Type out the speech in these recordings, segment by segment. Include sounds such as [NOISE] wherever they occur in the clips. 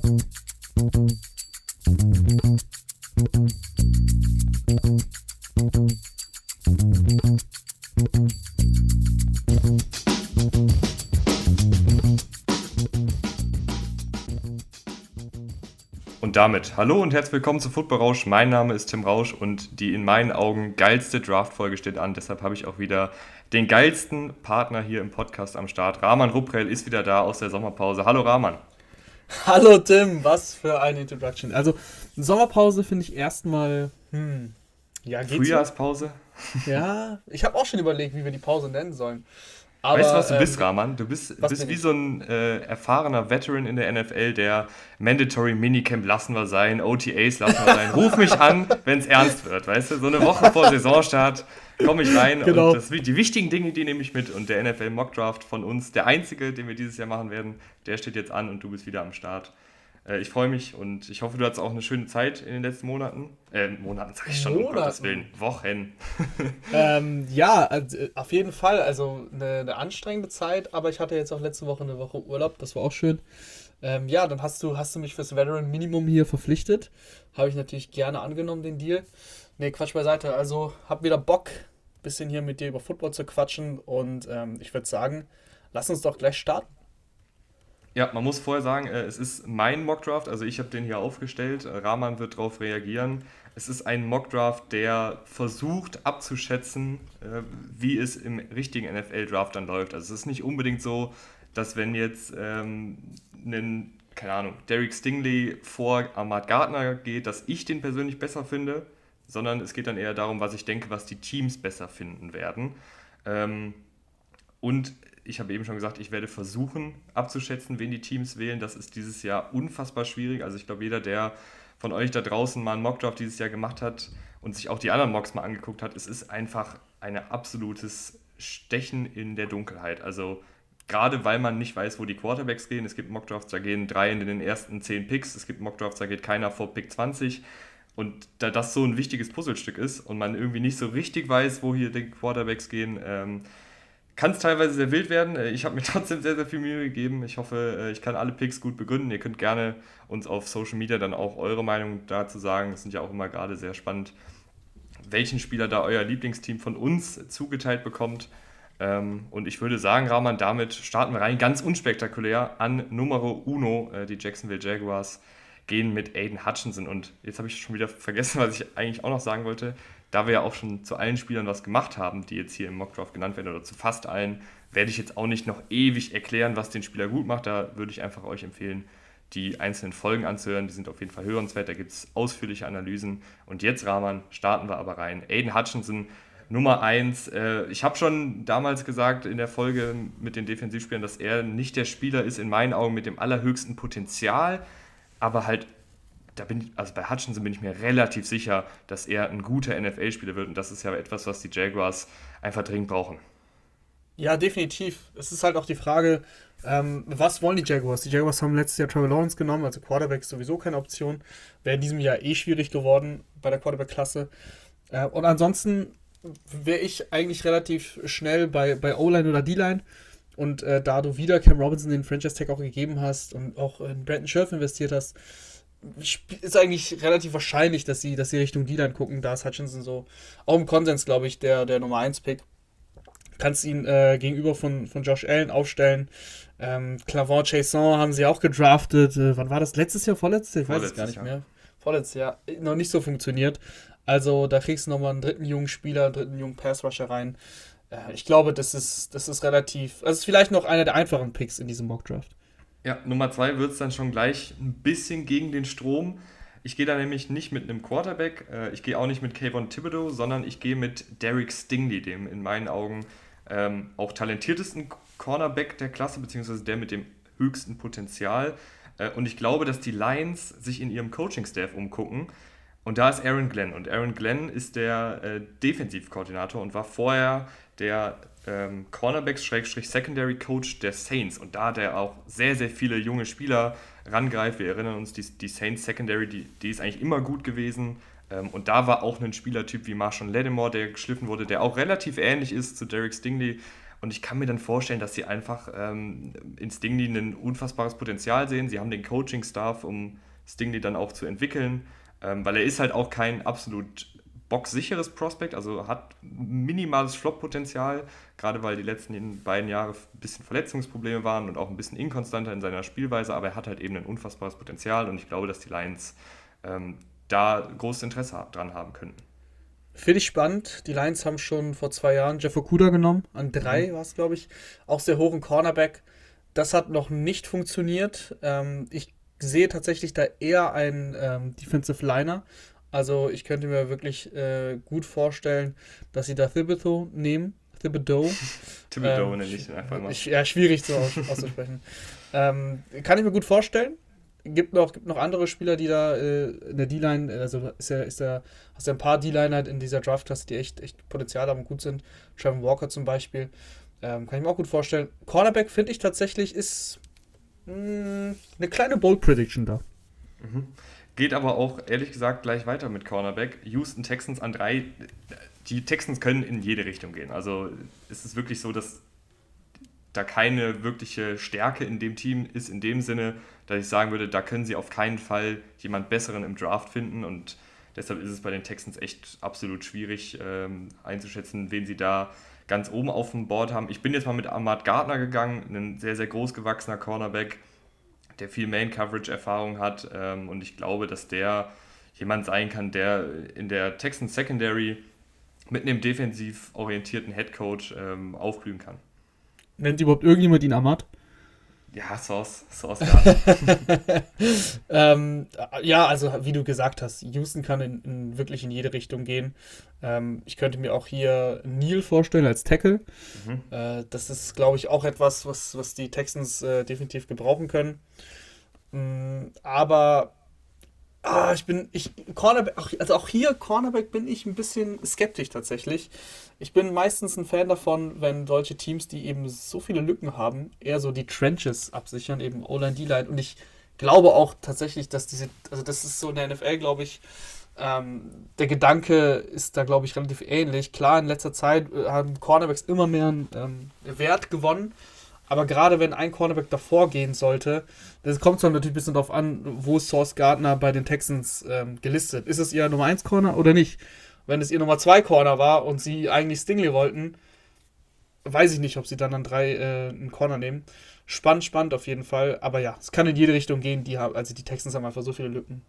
Und damit hallo und herzlich willkommen zu Football Rausch. Mein Name ist Tim Rausch und die in meinen Augen geilste Draft-Folge steht an. Deshalb habe ich auch wieder den geilsten Partner hier im Podcast am Start. Rahman Ruprell ist wieder da aus der Sommerpause. Hallo Rahman. [LAUGHS] Hallo Tim, was für eine Introduction. Also Sommerpause finde ich erstmal, hm, ja, geht's Frühjahrspause? Ja, ich habe auch schon überlegt, wie wir die Pause nennen sollen. Aber, weißt du, was du ähm, bist, Rahman? Du bist, bist wie ich? so ein äh, erfahrener Veteran in der NFL, der Mandatory Minicamp lassen wir sein, OTAs lassen wir sein. Ruf mich an, wenn es ernst wird, weißt du? So eine Woche vor [LAUGHS] Saisonstart komme ich rein genau. und das, die wichtigen Dinge, die nehme ich mit. Und der NFL Mock Draft von uns, der einzige, den wir dieses Jahr machen werden, der steht jetzt an und du bist wieder am Start. Äh, ich freue mich und ich hoffe, du hattest auch eine schöne Zeit in den letzten Monaten. Äh, Monaten sage ich schon, Monaten. um Gottes Willen. Wochen. [LAUGHS] ähm, ja, also, auf jeden Fall. Also eine, eine, anstrengende Zeit, aber ich hatte jetzt auch letzte Woche eine Woche Urlaub, das war auch schön. Ähm, ja, dann hast du, hast du mich fürs Veteran Minimum hier verpflichtet. Habe ich natürlich gerne angenommen, den Deal. Nee, Quatsch beiseite. Also hab wieder Bock, bisschen hier mit dir über Football zu quatschen und ähm, ich würde sagen, lass uns doch gleich starten. Ja, man muss vorher sagen, äh, es ist mein Mockdraft, also ich habe den hier aufgestellt. Äh, Rahman wird darauf reagieren. Es ist ein Mockdraft, der versucht abzuschätzen, äh, wie es im richtigen NFL-Draft dann läuft. Also es ist nicht unbedingt so, dass wenn jetzt ähm, ein, keine Ahnung, Derek Stingley vor Ahmad Gardner geht, dass ich den persönlich besser finde, sondern es geht dann eher darum, was ich denke, was die Teams besser finden werden. Ähm, und ich habe eben schon gesagt, ich werde versuchen abzuschätzen, wen die Teams wählen. Das ist dieses Jahr unfassbar schwierig. Also ich glaube, jeder, der von euch da draußen mal einen Mockdraft dieses Jahr gemacht hat und sich auch die anderen Mocks mal angeguckt hat, es ist einfach ein absolutes Stechen in der Dunkelheit. Also gerade weil man nicht weiß, wo die Quarterbacks gehen. Es gibt Mockdrafts, da gehen drei in den ersten zehn Picks. Es gibt Mockdrafts, da geht keiner vor Pick 20. Und da das so ein wichtiges Puzzlestück ist und man irgendwie nicht so richtig weiß, wo hier die Quarterbacks gehen, ähm, kann es teilweise sehr wild werden. Äh, ich habe mir [LAUGHS] trotzdem sehr, sehr viel Mühe gegeben. Ich hoffe, äh, ich kann alle Picks gut begründen. Ihr könnt gerne uns auf Social Media dann auch eure Meinung dazu sagen. Das sind ja auch immer gerade sehr spannend, welchen Spieler da euer Lieblingsteam von uns zugeteilt bekommt. Ähm, und ich würde sagen, Rahman, damit starten wir rein. Ganz unspektakulär an Numero Uno, äh, die Jacksonville Jaguars gehen mit Aiden Hutchinson. Und jetzt habe ich schon wieder vergessen, [LAUGHS] was ich eigentlich auch noch sagen wollte da wir ja auch schon zu allen Spielern was gemacht haben, die jetzt hier im Mockdraft genannt werden, oder zu fast allen, werde ich jetzt auch nicht noch ewig erklären, was den Spieler gut macht. Da würde ich einfach euch empfehlen, die einzelnen Folgen anzuhören. Die sind auf jeden Fall hörenswert. Da gibt es ausführliche Analysen. Und jetzt, Rahman, starten wir aber rein. Aiden Hutchinson, Nummer 1. Äh, ich habe schon damals gesagt in der Folge mit den Defensivspielern, dass er nicht der Spieler ist, in meinen Augen, mit dem allerhöchsten Potenzial, aber halt da bin ich, also bei Hutchinson bin ich mir relativ sicher, dass er ein guter NFL-Spieler wird. Und das ist ja etwas, was die Jaguars einfach dringend brauchen. Ja, definitiv. Es ist halt auch die Frage, ähm, was wollen die Jaguars? Die Jaguars haben letztes Jahr Trevor Lawrence genommen, also Quarterback ist sowieso keine Option. Wäre in diesem Jahr eh schwierig geworden bei der Quarterback-Klasse. Äh, und ansonsten wäre ich eigentlich relativ schnell bei, bei O-Line oder D-Line. Und äh, da du wieder Cam Robinson den Franchise-Tag auch gegeben hast und auch in Brandon Scherf investiert hast, ist eigentlich relativ wahrscheinlich, dass sie, dass sie Richtung D-Line gucken. Da ist Hutchinson so auch im Konsens, glaube ich, der, der Nummer 1-Pick. Kannst ihn äh, gegenüber von, von Josh Allen aufstellen. Ähm, Clavon Chason haben sie auch gedraftet. Äh, wann war das? Letztes Jahr, vorletztes Jahr? Ich weiß es gar nicht Jahr. mehr. Vorletztes Jahr. Noch nicht so funktioniert. Also da kriegst du nochmal einen dritten jungen Spieler, einen dritten jungen Pass-Rusher rein. Äh, ich glaube, das ist, das ist relativ. Also ist vielleicht noch einer der einfachen Picks in diesem Mock-Draft. Ja, Nummer zwei wird es dann schon gleich ein bisschen gegen den Strom. Ich gehe da nämlich nicht mit einem Quarterback, äh, ich gehe auch nicht mit Kayvon Thibodeau, sondern ich gehe mit Derek Stingley, dem in meinen Augen ähm, auch talentiertesten Cornerback der Klasse, beziehungsweise der mit dem höchsten Potenzial. Äh, und ich glaube, dass die Lions sich in ihrem Coaching-Staff umgucken. Und da ist Aaron Glenn. Und Aaron Glenn ist der äh, Defensivkoordinator und war vorher der ähm, Cornerbacks-Secondary Coach der Saints. Und da hat er auch sehr, sehr viele junge Spieler rangreift. Wir erinnern uns, die, die Saints Secondary, die, die ist eigentlich immer gut gewesen. Ähm, und da war auch ein Spielertyp wie Marshall Lattimore, der geschliffen wurde, der auch relativ ähnlich ist zu Derek Stingley. Und ich kann mir dann vorstellen, dass sie einfach ähm, in Stingley ein unfassbares Potenzial sehen. Sie haben den Coaching-Staff, um Stingley dann auch zu entwickeln, ähm, weil er ist halt auch kein absolut boxsicheres Prospect, also hat minimales Flop-Potenzial, gerade weil die letzten beiden Jahre ein bisschen Verletzungsprobleme waren und auch ein bisschen inkonstanter in seiner Spielweise, aber er hat halt eben ein unfassbares Potenzial und ich glaube, dass die Lions ähm, da großes Interesse dran haben könnten. Finde ich spannend. Die Lions haben schon vor zwei Jahren Jeff Okuda genommen. An drei mhm. war es, glaube ich. Auch sehr hoch im Cornerback. Das hat noch nicht funktioniert. Ähm, ich sehe tatsächlich da eher einen ähm, Defensive Liner. Also ich könnte mir wirklich äh, gut vorstellen, dass sie da Thibodeau nehmen. Thibodeau. [LAUGHS] Thibodeau ähm, nenne ich einfach mal. Ja, schwierig so auszusprechen. [LAUGHS] ähm, kann ich mir gut vorstellen gibt noch, gibt noch andere Spieler, die da äh, in der D-Line, also ist ja, ist ja, hast ja ein paar D-Liner in dieser Draft-Klasse, die echt, echt Potenzial haben und gut sind. Trevor Walker zum Beispiel. Ähm, kann ich mir auch gut vorstellen. Cornerback finde ich tatsächlich ist mh, hm, eine kleine Bold Prediction da. Mhm. Geht aber auch ehrlich gesagt gleich weiter mit Cornerback. Houston Texans an drei. Die Texans können in jede Richtung gehen. Also ist es wirklich so, dass da keine wirkliche Stärke in dem Team ist, in dem Sinne, dass ich sagen würde, da können sie auf keinen Fall jemand Besseren im Draft finden und deshalb ist es bei den Texans echt absolut schwierig ähm, einzuschätzen, wen sie da ganz oben auf dem Board haben. Ich bin jetzt mal mit Ahmad Gardner gegangen, ein sehr, sehr groß gewachsener Cornerback, der viel Main-Coverage-Erfahrung hat ähm, und ich glaube, dass der jemand sein kann, der in der Texans Secondary mit einem defensiv orientierten Headcoach ähm, aufblühen kann. Nennt überhaupt irgendjemand ihn Ahmad? Ja, Source, Source [LAUGHS] ähm, ja, also wie du gesagt hast, Houston kann in, in wirklich in jede Richtung gehen. Ähm, ich könnte mir auch hier Neil vorstellen als Tackle. Mhm. Äh, das ist, glaube ich, auch etwas, was, was die Texans äh, definitiv gebrauchen können. Ähm, aber ah, ich bin, ich, Cornerback, also auch hier Cornerback bin ich ein bisschen skeptisch tatsächlich. Ich bin meistens ein Fan davon, wenn solche Teams, die eben so viele Lücken haben, eher so die Trenches absichern, eben O-Line, D-Line. Und ich glaube auch tatsächlich, dass diese, also das ist so in der NFL, glaube ich, ähm, der Gedanke ist da, glaube ich, relativ ähnlich. Klar, in letzter Zeit äh, haben Cornerbacks immer mehr ähm, Wert gewonnen. Aber gerade wenn ein Cornerback davor gehen sollte, das kommt dann natürlich ein bisschen darauf an, wo ist Source Gardner bei den Texans ähm, gelistet. Ist es ihr Nummer 1 Corner oder nicht? wenn es ihr Nummer 2 Corner war und sie eigentlich Stingley wollten, weiß ich nicht, ob sie dann an drei äh, einen Corner nehmen. Spannend, spannend auf jeden Fall. Aber ja, es kann in jede Richtung gehen. Die haben, also die Texans haben einfach so viele Lücken.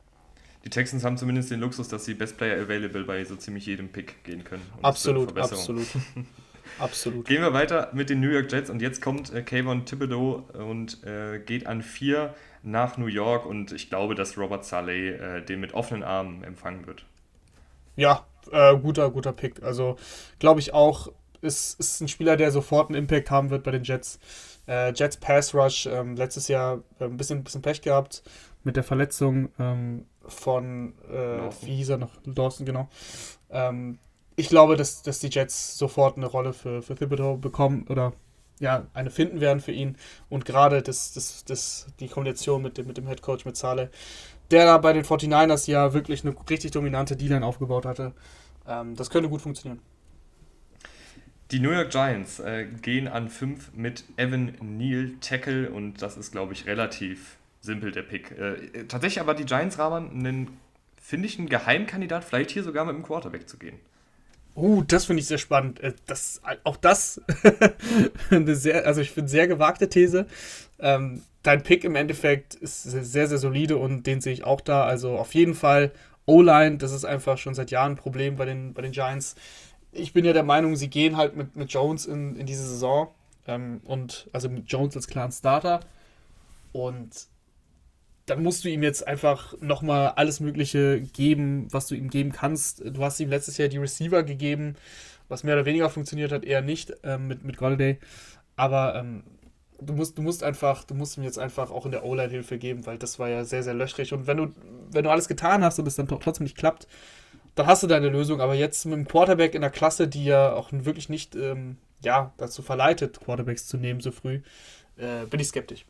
Die Texans haben zumindest den Luxus, dass sie Best Player Available bei so ziemlich jedem Pick gehen können. absolut, absolut. [LAUGHS] absolut. Gehen wir weiter mit den New York Jets und jetzt kommt äh, Kayvon Thibodeau und äh, geht an vier nach New York und ich glaube, dass Robert Saleh äh, den mit offenen Armen empfangen wird. Ja, äh, guter, guter Pick. Also glaube ich auch, ist, ist ein Spieler, der sofort einen Impact haben wird bei den Jets. Äh, Jets Pass Rush, ähm, letztes Jahr äh, ein bisschen, bisschen Pech gehabt mit der Verletzung ähm, von, äh, wie hieß er noch, Dawson, genau. Ähm, ich glaube, dass, dass die Jets sofort eine Rolle für, für Thibodeau bekommen oder ja, eine finden werden für ihn. Und gerade das, das, das, die Kombination mit dem, mit dem Head Coach, mit Saleh, der da bei den 49ers ja wirklich eine richtig dominante D-Line aufgebaut hatte. Ähm, das könnte gut funktionieren. Die New York Giants äh, gehen an 5 mit Evan Neal Tackle und das ist, glaube ich, relativ simpel der Pick. Äh, tatsächlich aber die Giants Rahman einen, finde ich, einen Geheimkandidat, vielleicht hier sogar mit dem Quarterback zu gehen. Oh, das finde ich sehr spannend. Äh, das, auch das, [LAUGHS] eine sehr, also ich finde sehr gewagte These. Ähm, dein Pick im Endeffekt ist sehr, sehr solide und den sehe ich auch da. Also auf jeden Fall O-Line, das ist einfach schon seit Jahren ein Problem bei den, bei den Giants. Ich bin ja der Meinung, sie gehen halt mit, mit Jones in, in diese Saison. Ähm, und also mit Jones als klaren Starter. Und dann musst du ihm jetzt einfach nochmal alles Mögliche geben, was du ihm geben kannst. Du hast ihm letztes Jahr die Receiver gegeben, was mehr oder weniger funktioniert hat, eher nicht ähm, mit, mit Golladay. Aber ähm, du musst, du musst einfach, du musst ihm jetzt einfach auch in der O-Line Hilfe geben, weil das war ja sehr, sehr löchrig. Und wenn du, wenn du alles getan hast und es dann trotzdem nicht klappt, dann hast du deine Lösung. Aber jetzt mit dem Quarterback in der Klasse, die ja auch wirklich nicht ähm, ja, dazu verleitet, Quarterbacks zu nehmen so früh, äh, bin ich skeptisch.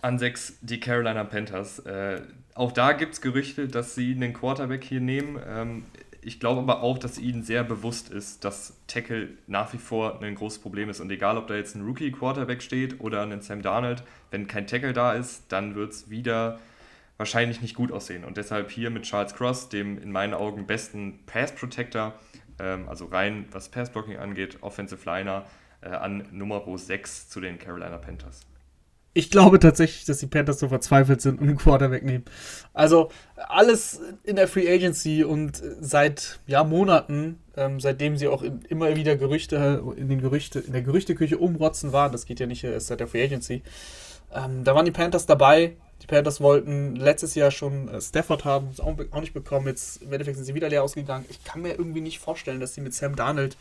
An 6 die Carolina Panthers. Äh, auch da gibt es Gerüchte, dass sie einen Quarterback hier nehmen. Ähm, ich glaube aber auch, dass ihnen sehr bewusst ist, dass Tackle nach wie vor ein großes Problem ist. Und egal, ob da jetzt ein Rookie-Quarterback steht oder ein Sam Darnold, wenn kein Tackle da ist, dann wird es wieder wahrscheinlich nicht gut aussehen. Und deshalb hier mit Charles Cross, dem in meinen Augen besten Pass-Protector, ähm, also rein was Pass-Blocking angeht, Offensive Liner, äh, an Nummer 6 zu den Carolina Panthers ich glaube tatsächlich, dass die Panthers so verzweifelt sind und einen Quarterback nehmen. Also alles in der Free Agency und seit ja, Monaten, ähm, seitdem sie auch in, immer wieder Gerüchte in den Gerüchte, in der Gerüchteküche umrotzen waren, das geht ja nicht erst seit der Free Agency, ähm, da waren die Panthers dabei. Die Panthers wollten letztes Jahr schon äh, Stafford haben, auch, auch nicht bekommen. Jetzt im Endeffekt sind sie wieder leer ausgegangen. Ich kann mir irgendwie nicht vorstellen, dass sie mit Sam Darnold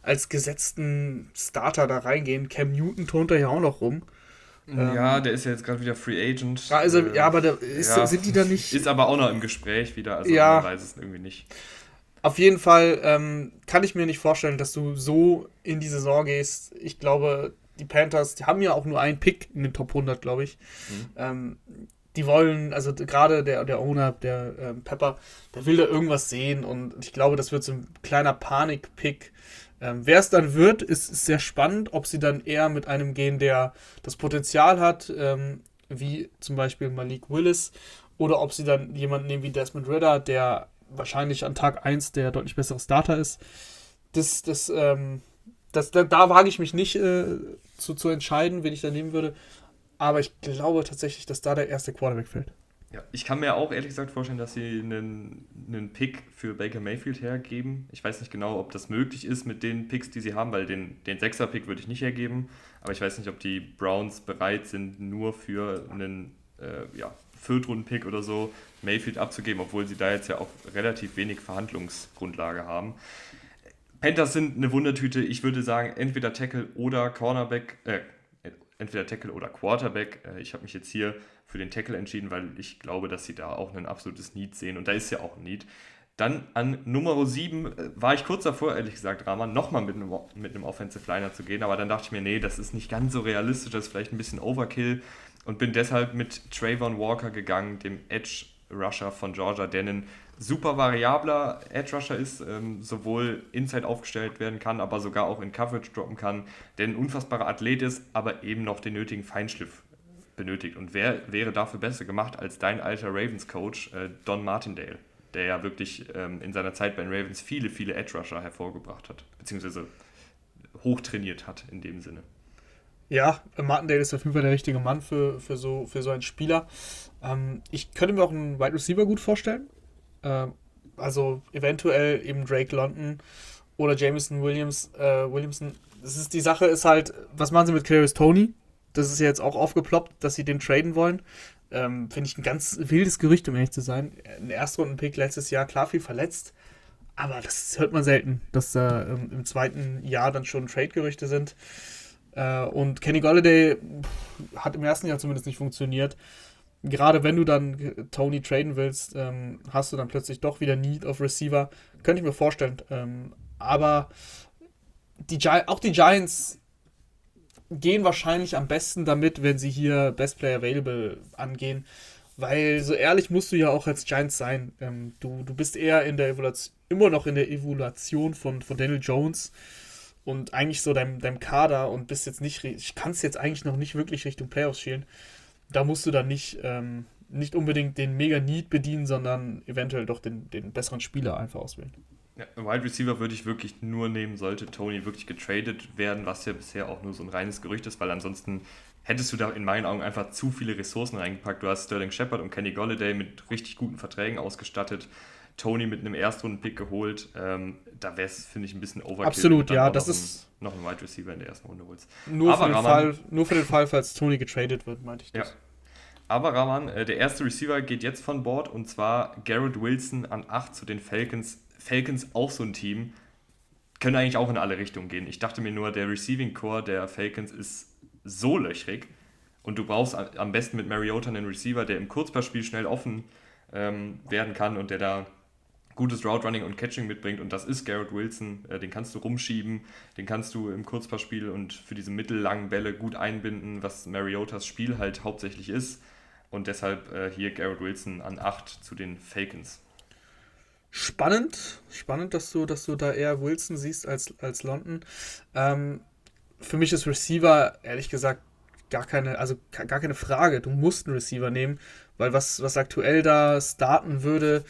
als gesetzten Starter da reingehen. Cam Newton turnt da ja auch noch rum. Ja, ähm, der ist ja jetzt gerade wieder Free Agent. Ja, also, ja aber da ist, ja, sind die da nicht. Ist aber auch noch im Gespräch wieder, also ja, man weiß es irgendwie nicht. Auf jeden Fall ähm, kann ich mir nicht vorstellen, dass du so in die Saison gehst. Ich glaube, die Panthers, die haben ja auch nur einen Pick in den Top 100, glaube ich. Mhm. Ähm, die wollen, also gerade der, der Owner, der ähm, Pepper, der will da irgendwas sehen und ich glaube, das wird so ein kleiner Panik-Pick ähm, Wer es dann wird, ist, ist, sehr spannend, ob sie dann eher mit einem gehen, der das Potenzial hat, ähm, wie zum Beispiel Malik Willis, oder ob sie dann jemanden nehmen wie Desmond Ritter, der wahrscheinlich an Tag 1 der deutlich bessere Starter ist. Das, das, ähm, das, da, da wage ich mich nicht äh, zu, zu entscheiden, wen ich da nehmen würde. Aber ich glaube tatsächlich, dass da der erste Quarterback fällt. Ja, ich kann mir auch ehrlich gesagt vorstellen, dass sie einen, einen Pick für Baker Mayfield hergeben. Ich weiß nicht genau, ob das möglich ist mit den Picks, die sie haben, weil den, den Sechser-Pick würde ich nicht hergeben. Aber ich weiß nicht, ob die Browns bereit sind, nur für einen äh, ja, Viertrunden-Pick oder so Mayfield abzugeben, obwohl sie da jetzt ja auch relativ wenig Verhandlungsgrundlage haben. Panthers sind eine Wundertüte. Ich würde sagen, entweder Tackle oder Cornerback, äh, entweder Tackle oder Quarterback. Äh, ich habe mich jetzt hier für den Tackle entschieden, weil ich glaube, dass sie da auch ein absolutes Need sehen und da ist ja auch ein Need. Dann an Nummer 7 äh, war ich kurz davor, ehrlich gesagt, Rahman, nochmal mit einem, mit einem Offensive Liner zu gehen, aber dann dachte ich mir, nee, das ist nicht ganz so realistisch, das ist vielleicht ein bisschen Overkill und bin deshalb mit Trayvon Walker gegangen, dem Edge Rusher von Georgia, der ein super variabler Edge Rusher ist, ähm, sowohl inside aufgestellt werden kann, aber sogar auch in Coverage droppen kann, der ein unfassbarer Athlet ist, aber eben noch den nötigen Feinschliff benötigt. Und wer wäre dafür besser gemacht als dein alter Ravens-Coach äh, Don Martindale, der ja wirklich ähm, in seiner Zeit bei den Ravens viele, viele Edge Rusher hervorgebracht hat, beziehungsweise hochtrainiert hat in dem Sinne. Ja, Martindale ist auf jeden Fall der richtige Mann für, für, so, für so einen Spieler. Ähm, ich könnte mir auch einen Wide Receiver gut vorstellen. Ähm, also eventuell eben Drake London oder Jameson Williams, äh, Williamson. Das ist, die Sache ist halt, was machen sie mit Clarice Tony? Das ist ja jetzt auch aufgeploppt, dass sie den traden wollen. Ähm, Finde ich ein ganz wildes Gerücht, um ehrlich zu sein. Ein Erstrunden-Pick letztes Jahr, klar viel verletzt. Aber das hört man selten, dass da ähm, im zweiten Jahr dann schon Trade-Gerüchte sind. Äh, und Kenny Golladay hat im ersten Jahr zumindest nicht funktioniert. Gerade wenn du dann Tony traden willst, ähm, hast du dann plötzlich doch wieder Need of Receiver. Könnte ich mir vorstellen. Ähm, aber die auch die Giants gehen wahrscheinlich am besten damit, wenn sie hier Best Player Available angehen. Weil so ehrlich musst du ja auch als Giants sein. Ähm, du, du bist eher in der Evaluation, immer noch in der Evaluation von, von Daniel Jones und eigentlich so deinem, deinem Kader und bist jetzt nicht, ich kann es jetzt eigentlich noch nicht wirklich Richtung Playoffs schielen. Da musst du dann nicht, ähm, nicht unbedingt den Mega Need bedienen, sondern eventuell doch den, den besseren Spieler einfach auswählen. Ja, Wide Receiver würde ich wirklich nur nehmen, sollte Tony wirklich getradet werden, was ja bisher auch nur so ein reines Gerücht ist, weil ansonsten hättest du da in meinen Augen einfach zu viele Ressourcen reingepackt. Du hast Sterling Shepard und Kenny Golladay mit richtig guten Verträgen ausgestattet. Tony mit einem Erstrunden-Pick geholt. Ähm, da wäre es, finde ich, ein bisschen overkill. Absolut, ja. Das ist ein, noch ein Wide Receiver in der ersten Runde holst. Nur, für den, Fall, nur für den Fall, falls Tony getradet wird, meinte ich das. Ja. Aber Rahman, äh, der erste Receiver geht jetzt von Bord und zwar Garrett Wilson an 8 zu den Falcons. Falcons auch so ein Team, können eigentlich auch in alle Richtungen gehen. Ich dachte mir nur, der Receiving Core der Falcons ist so löchrig und du brauchst am besten mit Mariota einen Receiver, der im Kurzpassspiel schnell offen ähm, werden kann und der da gutes Route Running und Catching mitbringt und das ist Garrett Wilson. Äh, den kannst du rumschieben, den kannst du im Kurzpassspiel und für diese mittellangen Bälle gut einbinden, was Mariotas Spiel halt hauptsächlich ist. Und deshalb äh, hier Garrett Wilson an 8 zu den Falcons. spannend. Spannend, dass du, dass du da eher Wilson siehst als, als London. Ähm, für mich ist Receiver, ehrlich gesagt, gar keine, also gar keine Frage. Du musst einen Receiver nehmen, weil was, was aktuell da starten würde,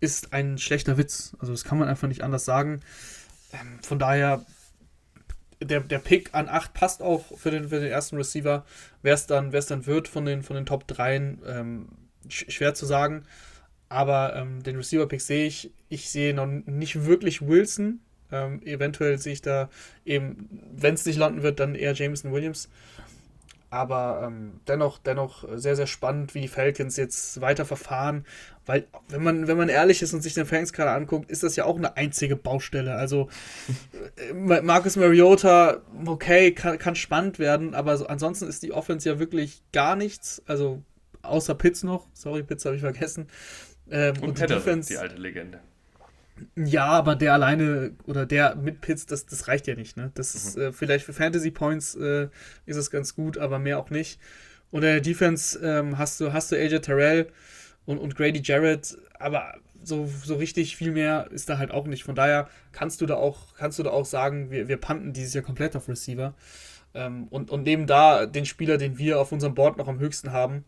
ist ein schlechter Witz. Also das kann man einfach nicht anders sagen. Ähm, von daher, der, der Pick an 8 passt auch für den, für den ersten Receiver. Wer es dann, dann wird von den, von den Top 3, ähm, schwer zu sagen. Aber ähm, den Receiver-Pick sehe ich. Ich sehe noch nicht wirklich Wilson. Ähm, eventuell sehe ich da eben, wenn es nicht landen wird, dann eher Jameson Williams. Aber ähm, dennoch, dennoch sehr, sehr spannend, wie die Falcons jetzt weiter verfahren. Weil, wenn man, wenn man ehrlich ist und sich den Falcons gerade anguckt, ist das ja auch eine einzige Baustelle. Also, [LAUGHS] äh, Marcus Mariota, okay, kann, kann spannend werden, aber so, ansonsten ist die Offense ja wirklich gar nichts. Also, außer Pitts noch. Sorry, Pitts habe ich vergessen. Ähm, und, und die, Defense, die alte Legende. Ja, aber der alleine oder der mit Pits, das, das reicht ja nicht. Ne? Das ist, mhm. äh, vielleicht für Fantasy Points äh, ist es ganz gut, aber mehr auch nicht. Und in der Defense ähm, hast du, hast du AJ Terrell und, und Grady Jarrett, aber so, so richtig viel mehr ist da halt auch nicht. Von daher kannst du da auch, kannst du da auch sagen, wir, wir panten dieses Jahr komplett auf Receiver. Ähm, und, und nehmen da den Spieler, den wir auf unserem Board noch am höchsten haben,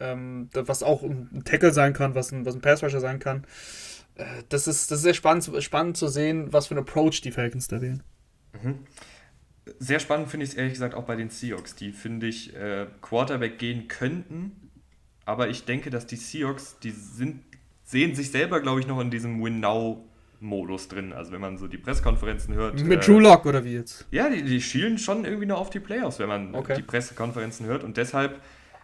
ähm, was auch ein Tackle sein kann, was ein, was ein Pass Rusher sein kann. Äh, das, ist, das ist sehr spannend, spannend zu sehen, was für ein Approach die Falcons da wählen. Mhm. Sehr spannend finde ich es ehrlich gesagt auch bei den Seahawks, die, finde ich, äh, Quarterback gehen könnten. Aber ich denke, dass die Seahawks, die sind, sehen sich selber, glaube ich, noch in diesem Win-Now-Modus drin. Also wenn man so die Pressekonferenzen hört. Mit äh, Drew Lock oder wie jetzt? Ja, die, die schielen schon irgendwie noch auf die Playoffs, wenn man okay. die Pressekonferenzen hört. Und deshalb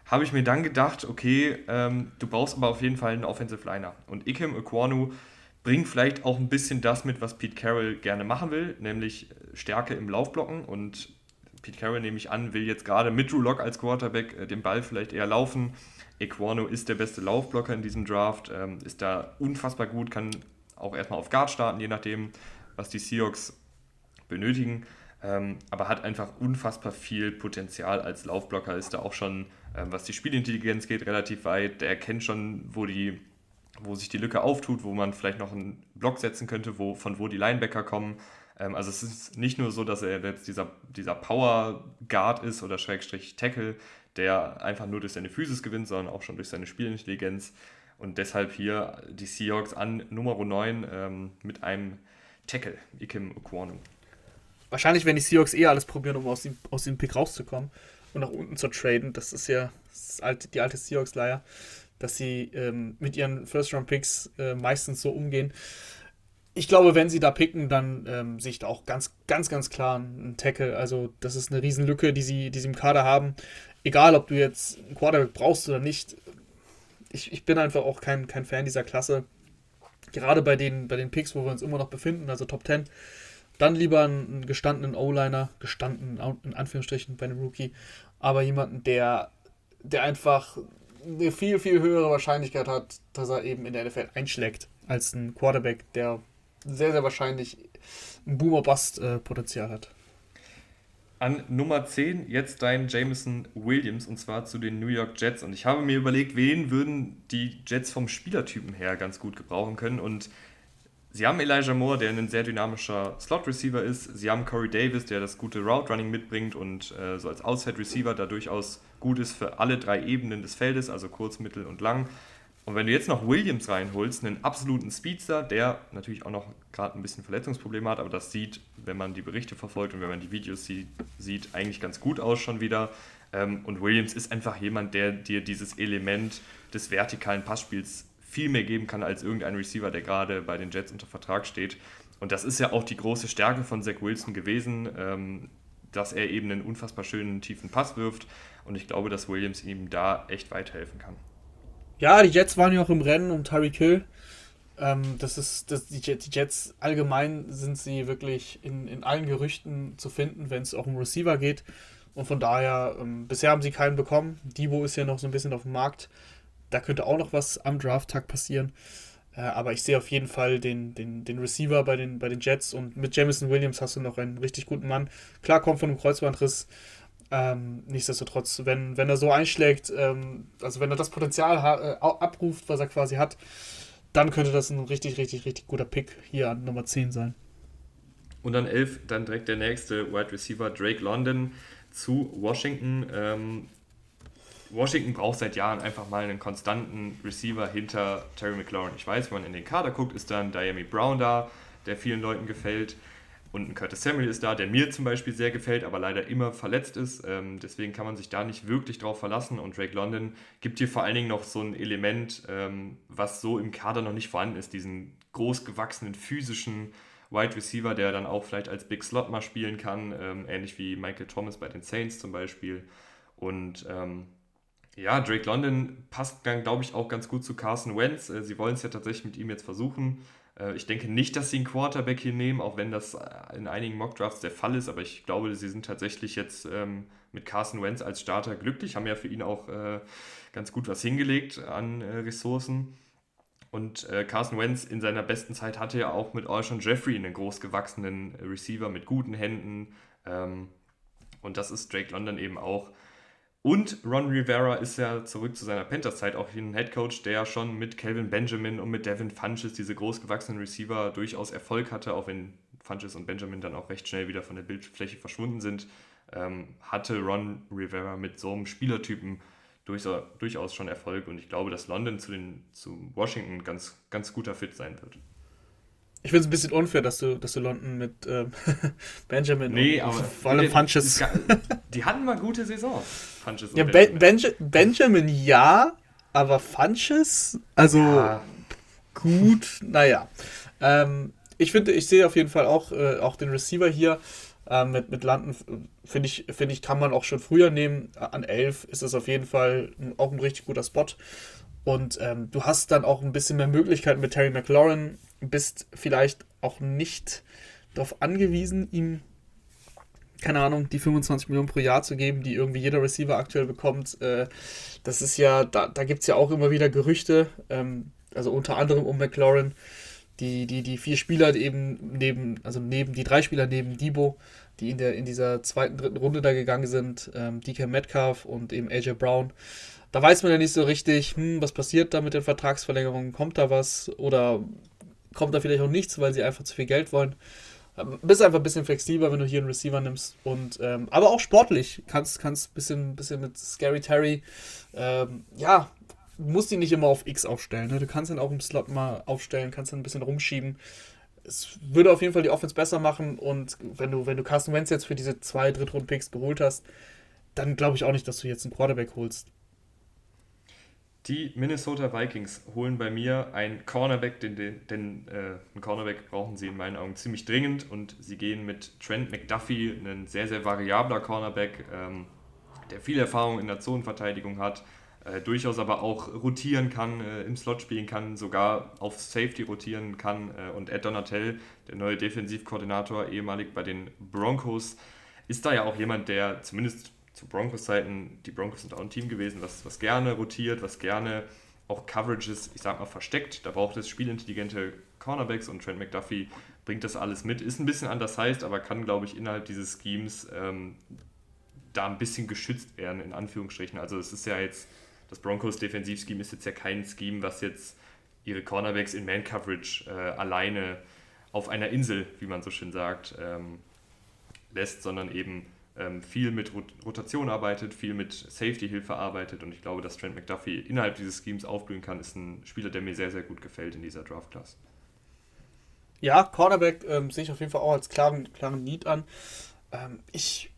habe ich mir dann gedacht, okay, ähm, du brauchst aber auf jeden Fall einen Offensive Liner. Und Ikem Ekwanu bringt vielleicht auch ein bisschen das mit, was Pete Carroll gerne machen will, nämlich Stärke im Laufblocken. Und Pete Carroll, nehme ich an, will jetzt gerade mit Drew Lock als Quarterback äh, den Ball vielleicht eher laufen. Equano ist der beste Laufblocker in diesem Draft, ähm, ist da unfassbar gut, kann auch erstmal auf Guard starten, je nachdem, was die Seahawks benötigen. Ähm, aber hat einfach unfassbar viel Potenzial als Laufblocker, ist da auch schon ähm, was die Spielintelligenz geht, relativ weit. Der erkennt schon, wo, die, wo sich die Lücke auftut, wo man vielleicht noch einen Block setzen könnte, wo, von wo die Linebacker kommen. Ähm, also es ist nicht nur so, dass er jetzt dieser, dieser Power Guard ist oder Schrägstrich Tackle, der einfach nur durch seine Physis gewinnt, sondern auch schon durch seine Spielintelligenz. Und deshalb hier die Seahawks an Nummer 9 ähm, mit einem Tackle, Ikim Okwonu. Wahrscheinlich werden die Seahawks eh alles probieren, um aus dem, aus dem Pick rauszukommen und nach unten zu traden. Das ist ja das alte, die alte Seahawks-Leier, dass sie ähm, mit ihren First-Round-Picks äh, meistens so umgehen. Ich glaube, wenn sie da picken, dann ähm, sehe ich da auch ganz, ganz, ganz klar einen Tackle. Also, das ist eine Riesenlücke, die sie, die sie im Kader haben. Egal, ob du jetzt einen Quarterback brauchst oder nicht. Ich, ich bin einfach auch kein, kein Fan dieser Klasse. Gerade bei den, bei den Picks, wo wir uns immer noch befinden, also Top 10 dann lieber einen gestandenen O-Liner, gestanden in Anführungsstrichen bei einem Rookie, aber jemanden, der, der einfach eine viel, viel höhere Wahrscheinlichkeit hat, dass er eben in der NFL einschlägt, als ein Quarterback, der sehr, sehr wahrscheinlich ein Boomer-Bust-Potenzial hat. An Nummer 10 jetzt dein Jameson Williams und zwar zu den New York Jets. Und ich habe mir überlegt, wen würden die Jets vom Spielertypen her ganz gut gebrauchen können. Und Sie haben Elijah Moore, der ein sehr dynamischer Slot-Receiver ist. Sie haben Corey Davis, der das gute Route-Running mitbringt und äh, so als Outside-Receiver da durchaus gut ist für alle drei Ebenen des Feldes, also kurz, mittel und lang. Und wenn du jetzt noch Williams reinholst, einen absoluten Speedster, der natürlich auch noch gerade ein bisschen Verletzungsprobleme hat, aber das sieht, wenn man die Berichte verfolgt und wenn man die Videos sieht, sieht eigentlich ganz gut aus schon wieder. Ähm, und Williams ist einfach jemand, der dir dieses Element des vertikalen Passspiels viel mehr geben kann als irgendein Receiver, der gerade bei den Jets unter Vertrag steht. Und das ist ja auch die große Stärke von Zach Wilson gewesen, ähm, dass er eben einen unfassbar schönen tiefen Pass wirft. Und ich glaube, dass Williams ihm da echt weiterhelfen kann. Ja, die Jets waren ja auch im Rennen um Tyreek Hill. Ähm, das ist, das, die, die, Jets allgemein sind sie wirklich in, in allen Gerüchten zu finden, wenn es auch um Receiver geht. Und von daher, ähm, bisher haben sie keinen bekommen. Debo ist ja noch so ein bisschen auf dem Markt da könnte auch noch was am Draft-Tag passieren. Äh, aber ich sehe auf jeden Fall den, den, den Receiver bei den, bei den Jets und mit Jamison Williams hast du noch einen richtig guten Mann. Klar, kommt von einem Kreuzbandriss. Ähm, nichtsdestotrotz, wenn, wenn er so einschlägt, ähm, also wenn er das Potenzial äh, abruft, was er quasi hat, dann könnte das ein richtig, richtig, richtig guter Pick hier an Nummer 10 sein. Und dann 11, dann direkt der nächste Wide Receiver, Drake London zu Washington. Ähm, Washington braucht seit Jahren einfach mal einen konstanten Receiver hinter Terry McLaurin. Ich weiß, wenn man in den Kader guckt, ist dann Diami Brown da, der vielen Leuten gefällt. Und ein Curtis Samuel ist da, der mir zum Beispiel sehr gefällt, aber leider immer verletzt ist. Ähm, deswegen kann man sich da nicht wirklich drauf verlassen. Und Drake London gibt hier vor allen Dingen noch so ein Element, ähm, was so im Kader noch nicht vorhanden ist, diesen großgewachsenen physischen Wide Receiver, der dann auch vielleicht als Big Slot mal spielen kann, ähm, ähnlich wie Michael Thomas bei den Saints zum Beispiel. Und ähm, ja, Drake London passt dann, glaube ich, auch ganz gut zu Carson Wentz. Äh, sie wollen es ja tatsächlich mit ihm jetzt versuchen. Äh, ich denke nicht, dass sie einen Quarterback hier nehmen, auch wenn das in einigen Mockdrafts der Fall ist, aber ich glaube, sie sind tatsächlich jetzt ähm, mit Carson Wentz als Starter glücklich, haben ja für ihn auch äh, ganz gut was hingelegt an äh, Ressourcen. Und äh, Carson Wentz in seiner besten Zeit hatte ja auch mit Alshon Jeffrey einen großgewachsenen Receiver mit guten Händen. Ähm, und das ist Drake London eben auch. Und Ron Rivera ist ja zurück zu seiner Panthers-Zeit auch ein Headcoach, der schon mit Calvin Benjamin und mit Devin Funches diese großgewachsenen Receiver durchaus Erfolg hatte, auch wenn Funches und Benjamin dann auch recht schnell wieder von der Bildfläche verschwunden sind, ähm, hatte Ron Rivera mit so einem Spielertypen durchaus schon Erfolg und ich glaube, dass London zu, den, zu Washington ganz, ganz guter Fit sein wird. Ich finde es ein bisschen unfair, dass du, dass du London mit ähm, [LAUGHS] Benjamin nee, und aber vor allem Funches. [LAUGHS] Die hatten mal gute Saison. Funches ja, Benjamin. Ben Benjamin ja, aber Funches, also ja. gut, naja. Ähm, ich finde, ich sehe auf jeden Fall auch, äh, auch den Receiver hier äh, mit, mit London, finde ich, finde ich, kann man auch schon früher nehmen. An 11 ist das auf jeden Fall auch ein richtig guter Spot. Und ähm, du hast dann auch ein bisschen mehr Möglichkeiten mit Terry McLaurin bist vielleicht auch nicht darauf angewiesen, ihm, keine Ahnung, die 25 Millionen pro Jahr zu geben, die irgendwie jeder Receiver aktuell bekommt. Äh, das ist ja, da, da gibt es ja auch immer wieder Gerüchte, ähm, also unter anderem um McLaurin, die, die, die vier Spieler eben neben, also neben, die drei Spieler neben Debo, die in, der, in dieser zweiten, dritten Runde da gegangen sind, ähm, DK Metcalf und eben AJ Brown. Da weiß man ja nicht so richtig, hm, was passiert da mit den Vertragsverlängerungen, kommt da was oder kommt da vielleicht auch nichts, weil sie einfach zu viel Geld wollen. Ähm, bist einfach ein bisschen flexibler, wenn du hier einen Receiver nimmst. Und, ähm, aber auch sportlich. Kannst, kannst ein bisschen, bisschen mit Scary Terry, ähm, ja, musst ihn nicht immer auf X aufstellen. Ne? Du kannst ihn auch im Slot mal aufstellen, kannst ihn ein bisschen rumschieben. Es würde auf jeden Fall die Offense besser machen. Und wenn du, wenn du Carsten Wentz jetzt für diese zwei Drittrunden-Picks geholt hast, dann glaube ich auch nicht, dass du jetzt einen Quarterback holst. Die Minnesota Vikings holen bei mir einen Cornerback, denn, den, den äh, einen Cornerback brauchen sie in meinen Augen ziemlich dringend und sie gehen mit Trent McDuffie, ein sehr, sehr variabler Cornerback, ähm, der viel Erfahrung in der Zonenverteidigung hat, äh, durchaus aber auch rotieren kann, äh, im Slot spielen kann, sogar auf Safety rotieren kann äh, und Ed Donatel, der neue Defensivkoordinator, ehemalig bei den Broncos, ist da ja auch jemand, der zumindest zu Broncos-Zeiten, die Broncos sind auch ein Team gewesen, was, was gerne rotiert, was gerne auch Coverages, ich sag mal, versteckt. Da braucht es spielintelligente Cornerbacks und Trent McDuffie bringt das alles mit. Ist ein bisschen anders heißt, aber kann, glaube ich, innerhalb dieses Schemes ähm, da ein bisschen geschützt werden, in Anführungsstrichen. Also es ist ja jetzt, das Broncos Defensivscheme ist jetzt ja kein Scheme, was jetzt ihre Cornerbacks in Man-Coverage äh, alleine auf einer Insel, wie man so schön sagt, ähm, lässt, sondern eben viel mit Rotation arbeitet, viel mit Safety-Hilfe arbeitet und ich glaube, dass Trent McDuffie innerhalb dieses Schemes aufblühen kann, ist ein Spieler, der mir sehr, sehr gut gefällt in dieser Draft-Class. Ja, Cornerback ähm, sehe ich auf jeden Fall auch als klaren, klaren Need an. Ähm, ich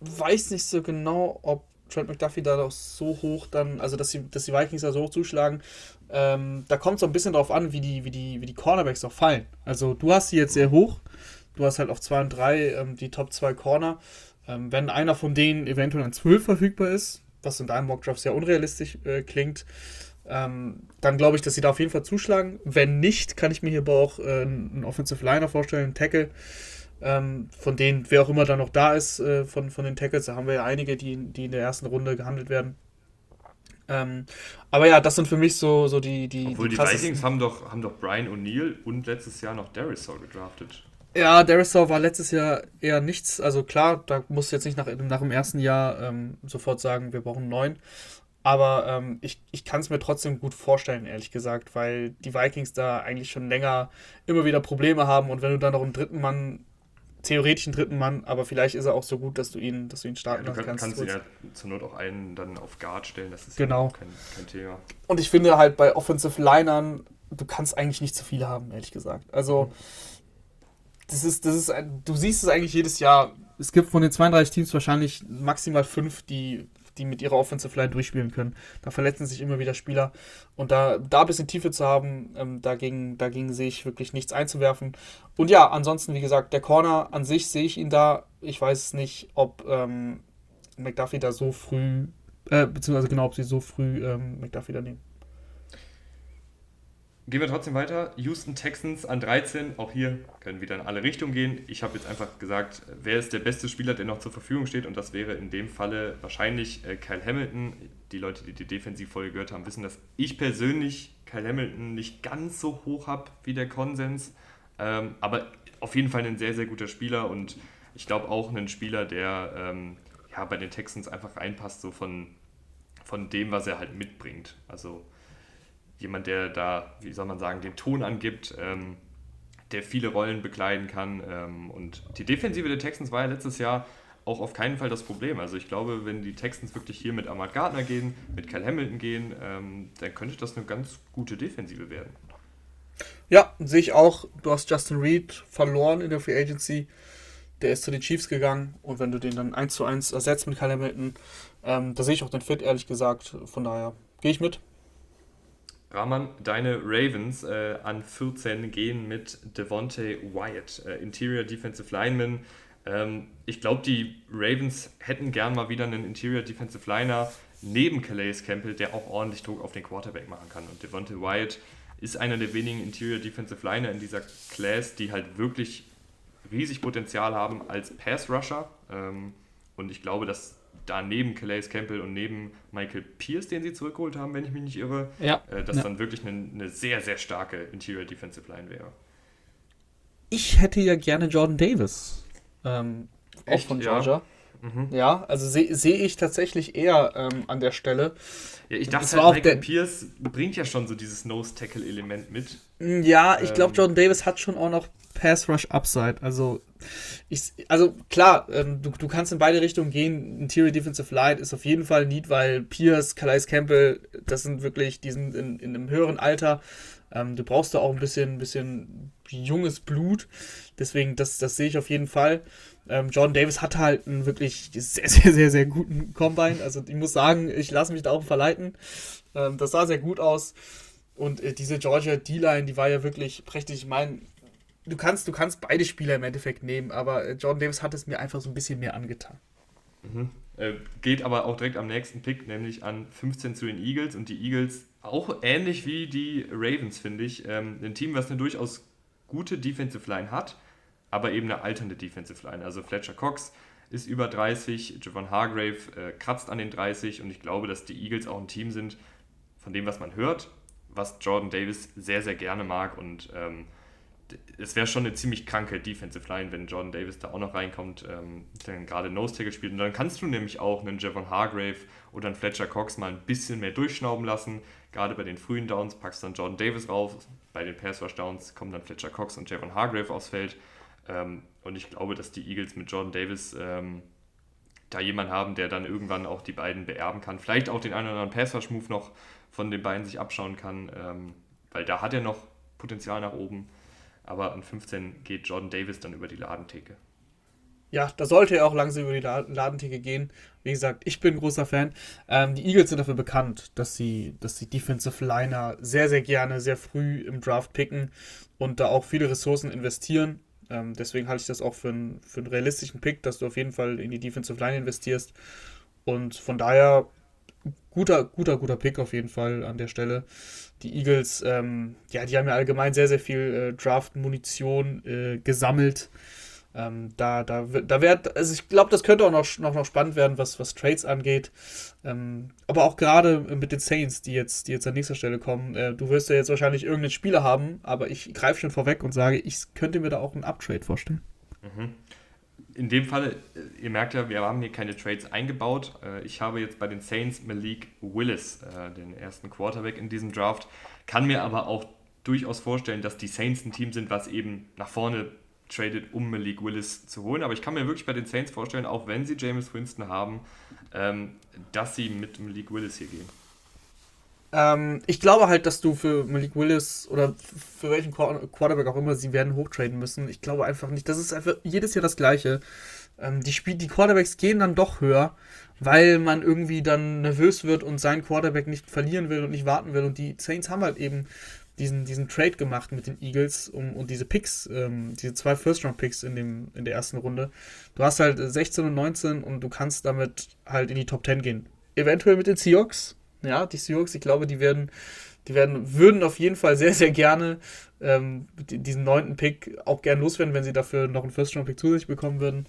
weiß nicht so genau, ob Trent McDuffie da doch so hoch dann, also dass, sie, dass die Vikings da so hoch zuschlagen. Ähm, da kommt es so ein bisschen darauf an, wie die, wie, die, wie die Cornerbacks auch fallen. Also du hast sie jetzt sehr hoch. Du hast halt auf 2 und 3 ähm, die Top 2 Corner. Ähm, wenn einer von denen eventuell an 12 verfügbar ist, was in deinem Mockdraft sehr unrealistisch äh, klingt, ähm, dann glaube ich, dass sie da auf jeden Fall zuschlagen. Wenn nicht, kann ich mir hier aber auch äh, einen Offensive Liner vorstellen, einen Tackle. Ähm, von denen, wer auch immer da noch da ist, äh, von, von den Tackles, da haben wir ja einige, die, die in der ersten Runde gehandelt werden. Ähm, aber ja, das sind für mich so, so die, die. Obwohl die, die Vikings haben doch, haben doch Brian O'Neill und letztes Jahr noch Darius gedraftet. Ja, Darisaw war letztes Jahr eher nichts. Also klar, da musst du jetzt nicht nach, nach dem ersten Jahr ähm, sofort sagen, wir brauchen einen neuen. Aber ähm, ich, ich kann es mir trotzdem gut vorstellen, ehrlich gesagt, weil die Vikings da eigentlich schon länger immer wieder Probleme haben und wenn du dann noch einen dritten Mann, theoretisch einen dritten Mann, aber vielleicht ist er auch so gut, dass du ihn, dass du ihn starten Ja, du kannst. kannst ihn ja zur Not auch einen dann auf Guard stellen, das ist Genau. ja kein, kein Thema. Und ich finde halt bei Offensive Linern, du kannst eigentlich nicht zu viele haben, ehrlich gesagt. Also, das ist, das ist, ein, du siehst es eigentlich jedes Jahr. Es gibt von den 32 Teams wahrscheinlich maximal fünf, die, die mit ihrer Offensive Line durchspielen können. Da verletzen sich immer wieder Spieler. Und da, da ein bisschen Tiefe zu haben, ähm, dagegen, dagegen sehe ich wirklich nichts einzuwerfen. Und ja, ansonsten, wie gesagt, der Corner an sich sehe ich ihn da. Ich weiß nicht, ob ähm, McDuffie da so früh, äh, beziehungsweise genau, ob sie so früh ähm, McDuffie da nehmen. Gehen wir trotzdem weiter. Houston Texans an 13. Auch hier können wieder in alle Richtungen gehen. Ich habe jetzt einfach gesagt, wer ist der beste Spieler, der noch zur Verfügung steht? Und das wäre in dem Falle wahrscheinlich äh, Kyle Hamilton. Die Leute, die die Defensivfolge gehört haben, wissen, dass ich persönlich Kyle Hamilton nicht ganz so hoch habe wie der Konsens. Ähm, aber auf jeden Fall ein sehr, sehr guter Spieler und ich glaube auch ein Spieler, der ähm, ja, bei den Texans einfach reinpasst, so von, von dem, was er halt mitbringt. Also jemand, der da, wie soll man sagen, den Ton angibt, ähm, der viele Rollen bekleiden kann. Ähm, und die Defensive der Texans war ja letztes Jahr auch auf keinen Fall das Problem. Also ich glaube, wenn die Texans wirklich hier mit Ahmad Gardner gehen, mit Cal Hamilton gehen, ähm, dann könnte das eine ganz gute Defensive werden. Ja, sehe ich auch. Du hast Justin Reed verloren in der Free Agency. Der ist zu den Chiefs gegangen und wenn du den dann 1 zu 1 ersetzt mit Kyle Hamilton, ähm, da sehe ich auch den Fit, ehrlich gesagt. Von daher gehe ich mit. Rahman, deine Ravens äh, an 14 gehen mit Devontae Wyatt, äh, Interior Defensive Lineman. Ähm, ich glaube, die Ravens hätten gern mal wieder einen Interior Defensive Liner neben Calais Campbell, der auch ordentlich Druck auf den Quarterback machen kann. Und Devontae Wyatt ist einer der wenigen Interior Defensive Liner in dieser Class, die halt wirklich riesig Potenzial haben als Pass Rusher. Ähm, und ich glaube, dass da neben Calais Campbell und neben Michael Pierce, den sie zurückgeholt haben, wenn ich mich nicht irre, Ja. äh, das Ja. dann wirklich eine, eine sehr, sehr starke Interior Defensive Line wäre. Ich hätte ja gerne Jordan Davis. Ähm, auch Echt? von Ja. Georgia. Mhm. Ja, also sehe seh ich tatsächlich eher ähm, an der Stelle. Ja, ich dachte, halt, auch Michael der- Pierce bringt ja schon so dieses Nose-Tackle-Element mit. Ja, ich glaube, Ähm. Jordan Davis hat schon auch noch Pass Rush Upside. Also, ich, also klar, ähm, du, du kannst in beide Richtungen gehen. Interior Defensive Line ist auf jeden Fall ein Need, weil Pierce, Calais Campbell, das sind wirklich, die sind in, in einem höheren Alter. Ähm, du brauchst da auch ein bisschen, bisschen junges Blut. Deswegen, das, das sehe ich auf jeden Fall. Ähm, Jordan Davis hat halt einen wirklich sehr, sehr, sehr, sehr guten Combine. Also ich muss sagen, ich lasse mich da auch verleiten. Ähm, das sah sehr gut aus. Und äh, diese Georgia D-Line, die war ja wirklich prächtig. Ich meine, du kannst, du kannst beide Spieler im Endeffekt nehmen, aber äh, Jordan Davis hat es mir einfach so ein bisschen mehr angetan. Äh, geht aber auch direkt am nächsten Pick, nämlich an 15 zu den Eagles. Und die Eagles, auch ähnlich wie die Ravens, finde ich, ähm, ein Team, was eine durchaus gute Defensive Line hat, aber eben eine alternde Defensive Line. Also Fletcher Cox ist über 30, Javon Hargrave äh, kratzt an den 30 und ich glaube, dass die Eagles auch ein Team sind, von dem, was man hört, was Jordan Davis sehr, sehr gerne mag und ähm, es wäre schon eine ziemlich kranke Defensive Line, wenn Jordan Davis da auch noch reinkommt, ähm, dann gerade Nose Tackle spielt. Und dann kannst du nämlich auch einen Javon Hargrave oder einen Fletcher Cox mal ein bisschen mehr durchschnauben lassen. Gerade bei den frühen Downs packst dann Jordan Davis rauf. Bei den Pass Rush Downs kommen dann Fletcher Cox und Javon Hargrave aufs Feld. Ähm, und ich glaube, dass die Eagles mit Jordan Davis ähm, da jemanden haben, der dann irgendwann auch die beiden beerben kann. Vielleicht auch den einen oder anderen Pass Rush Move noch von den beiden sich abschauen kann, ähm, weil da hat er noch Potenzial nach oben. Aber an 15 geht Jordan Davis dann über die Ladentheke. Ja, da sollte er auch langsam über die La- Ladentheke gehen. Wie gesagt, ich bin ein großer Fan. Ähm, die Eagles sind dafür bekannt, dass sie, dass sie Defensive Liner sehr, sehr gerne, sehr früh im Draft picken und da auch viele Ressourcen investieren. Ähm, deswegen halte ich das auch für, einen- für einen realistischen Pick, dass du auf jeden Fall in die Defensive Line investierst. Und von daher guter, guter, guter Pick auf jeden Fall an der Stelle. Die Eagles, ähm, ja, die haben ja allgemein sehr, sehr viel äh, Draft-Munition äh, gesammelt. Ähm, da, da, da wird, also ich glaube, das könnte auch noch, noch, noch spannend werden, was, was Trades angeht. Ähm, aber auch gerade mit den Saints, die jetzt, die jetzt an nächster Stelle kommen. Äh, du wirst ja jetzt wahrscheinlich irgendeinen Spieler haben, aber ich greife schon vorweg und sage, ich könnte mir da auch einen Uptrade vorstellen. In dem Fall, äh, ihr merkt ja, wir haben hier keine Trades eingebaut. Äh, ich habe jetzt bei den Saints Malik Willis, äh, den ersten Quarterback in diesem Draft, kann mir aber auch durchaus vorstellen, dass die Saints ein Team sind, was eben nach vorne tradet, um Malik Willis zu holen. Aber ich kann mir wirklich bei den Saints vorstellen, auch wenn sie James Winston haben, ähm, dass sie mit Malik Willis hier gehen. Ähm, ich glaube halt, dass du für Malik Willis oder für welchen Quarterback auch immer, sie werden hochtraden müssen. Ich glaube einfach nicht. Das ist einfach jedes Jahr das Gleiche. Ähm, die, Spiel die Quarterbacks gehen dann doch höher, weil man irgendwie dann nervös wird und seinen Quarterback nicht verlieren will und nicht warten will. Und die Saints haben halt eben diesen, diesen Trade gemacht mit den Eagles um, und diese Picks, ähm, diese zwei First-Round-Picks in, in der ersten Runde. Du hast halt 16 und 19 und du kannst damit halt in die Top 10 gehen. Eventuell mit den Seahawks. Ja, die Seahawks, ich glaube, die werden, die werden, würden auf jeden Fall sehr, sehr gerne ähm, diesen neunten Pick auch gern loswerden, wenn sie dafür noch einen First-Round-Pick zusätzlich bekommen würden.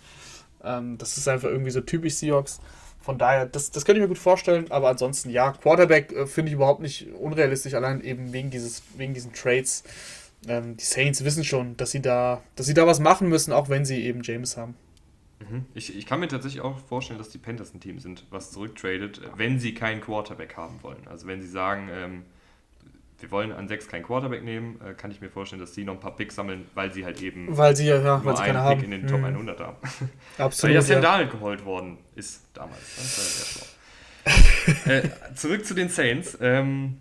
Ähm, das ist einfach irgendwie so typisch Seahawks. Von daher, das, das könnte ich mir gut vorstellen, aber ansonsten ja, Quarterback äh, finde ich überhaupt nicht unrealistisch, allein eben wegen, dieses, wegen diesen Trades. Ähm, die Saints wissen schon, dass sie, da, dass sie da was machen müssen, auch wenn sie eben James haben. Mhm. Ich, ich kann mir tatsächlich auch vorstellen, dass die Panthers ein Team sind, was zurücktradet, wenn sie keinen Quarterback haben wollen. Also wenn sie sagen, ähm, wir wollen an 6 keinen Quarterback nehmen, äh, kann ich mir vorstellen, dass sie noch ein paar Picks sammeln, weil sie halt eben weil sie, ja, ja, weil sie einen Pick haben. in den Top mhm. 100 haben. [LAUGHS] Absolut. weil ja Sam Darnold geholt worden ist damals. Das war sehr schlau. [LAUGHS] äh, zurück zu den Saints. Ähm,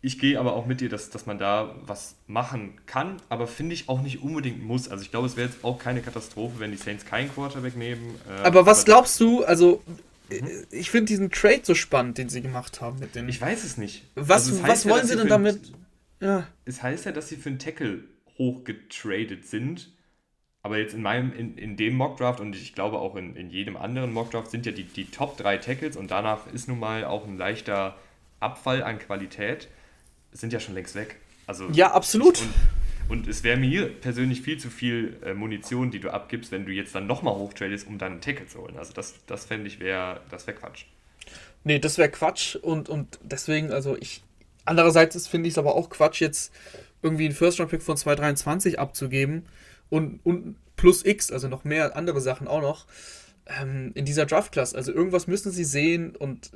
ich gehe aber auch mit dir, dass, dass man da was machen kann, aber finde ich auch nicht unbedingt muss. Also ich glaube, es wäre jetzt auch keine Katastrophe, wenn die Saints keinen Quarterback nehmen. Äh, aber was aber glaubst du, also Mhm. Ich finde diesen Trade so spannend, den sie gemacht haben mit den. Ich weiß es nicht. Was, also was wollen ja, sie denn damit? Ja. Es heißt ja, dass sie für einen Tackle hochgetradet sind. Aber jetzt in meinem, in, in dem Mockdraft und ich glaube auch in, in jedem anderen Mockdraft sind ja die, die Top 3 Tackles und danach ist nun mal auch ein leichter Abfall an Qualität, sind ja schon längst weg. Also ja, absolut. Und, und es wäre mir persönlich viel zu viel äh, Munition, die du abgibst, wenn du jetzt dann nochmal hochtradest, um dann ein Ticket zu holen. Also das, das fände ich wäre, das wäre Quatsch. Nee, das wäre Quatsch und, und deswegen, also ich, andererseits finde ich es aber auch Quatsch, jetzt irgendwie einen First-Round-Pick von 2,23 abzugeben und, und plus X, also noch mehr andere Sachen auch noch, ähm, in dieser Draft-Class. Also irgendwas müssen sie sehen und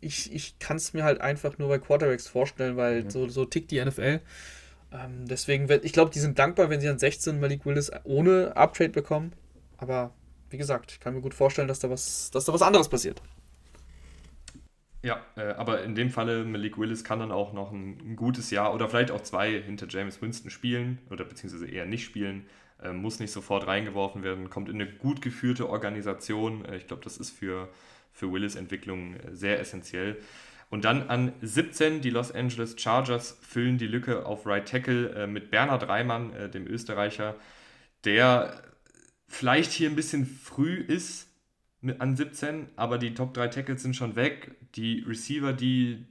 ich, ich kann es mir halt einfach nur bei Quarterbacks vorstellen, weil mhm. so, so tickt die NFL. Ähm, deswegen, ich glaube, die sind dankbar, wenn sie dann 16 Malik Willis ohne Uptrade bekommen. Aber wie gesagt, ich kann mir gut vorstellen, dass da was, dass da was anderes passiert. Ja, äh, aber in dem Falle, Malik Willis kann dann auch noch ein, ein, gutes Jahr oder vielleicht auch zwei hinter James Winston spielen oder beziehungsweise eher nicht spielen. Äh, muss nicht sofort reingeworfen werden, kommt in eine gut geführte Organisation. Äh, ich glaube, das ist für, für Willis Entwicklung äh, sehr essentiell. Und dann an 17 die Los Angeles Chargers füllen die Lücke auf Right Tackle äh, mit Bernhard Reimann, dem Österreicher, der vielleicht hier ein bisschen früh ist an 17, aber die Top 3 Tackles sind schon weg. Die Receiver, die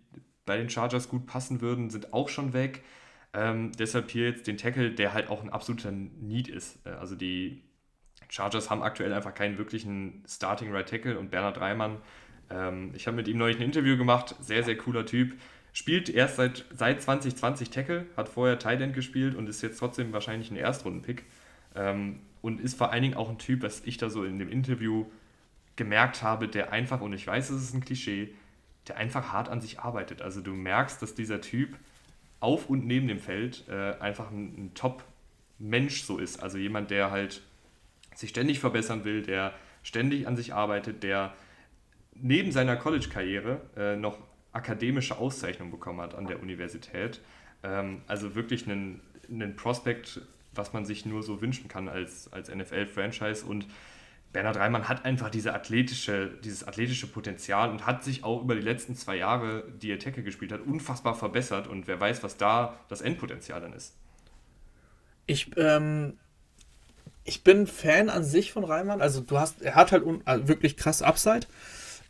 bei den Chargers gut passen würden, sind auch schon weg. Ähm, deshalb hier jetzt den Tackle, der halt auch ein absoluter Need ist. Äh, also die Chargers haben aktuell einfach keinen wirklichen Starting Right Tackle und Bernhard Reimann ähm, ich habe mit ihm neulich ein Interview gemacht, sehr, sehr cooler Typ. Spielt erst seit, seit 2020 Tackle, hat vorher Tight End gespielt und ist jetzt trotzdem wahrscheinlich ein Erstrundenpick. Ähm, und ist vor allen Dingen auch ein Typ, was ich da so in dem Interview gemerkt habe, der einfach, und ich weiß, es ist ein Klischee, der einfach hart an sich arbeitet. Also du merkst, dass dieser Typ auf und neben dem Feld äh, einfach ein, ein Top-Mensch so ist. Also jemand, der halt sich ständig verbessern will, der ständig an sich arbeitet, der neben seiner College-Karriere äh, noch akademische Auszeichnungen bekommen hat an der Universität. Ähm, also wirklich ein, ein Prospekt, was man sich nur so wünschen kann als, als NFL-Franchise. Und Bernhard Reimann hat einfach diese athletische, dieses athletische Potenzial und hat sich auch über die letzten zwei Jahre, die er Tackle gespielt hat, unfassbar verbessert. Und wer weiß, was da das Endpotenzial dann ist. Ich, ähm, ich bin Fan an sich von Reimann. Also du hast, er hat halt un, also wirklich krass Upside.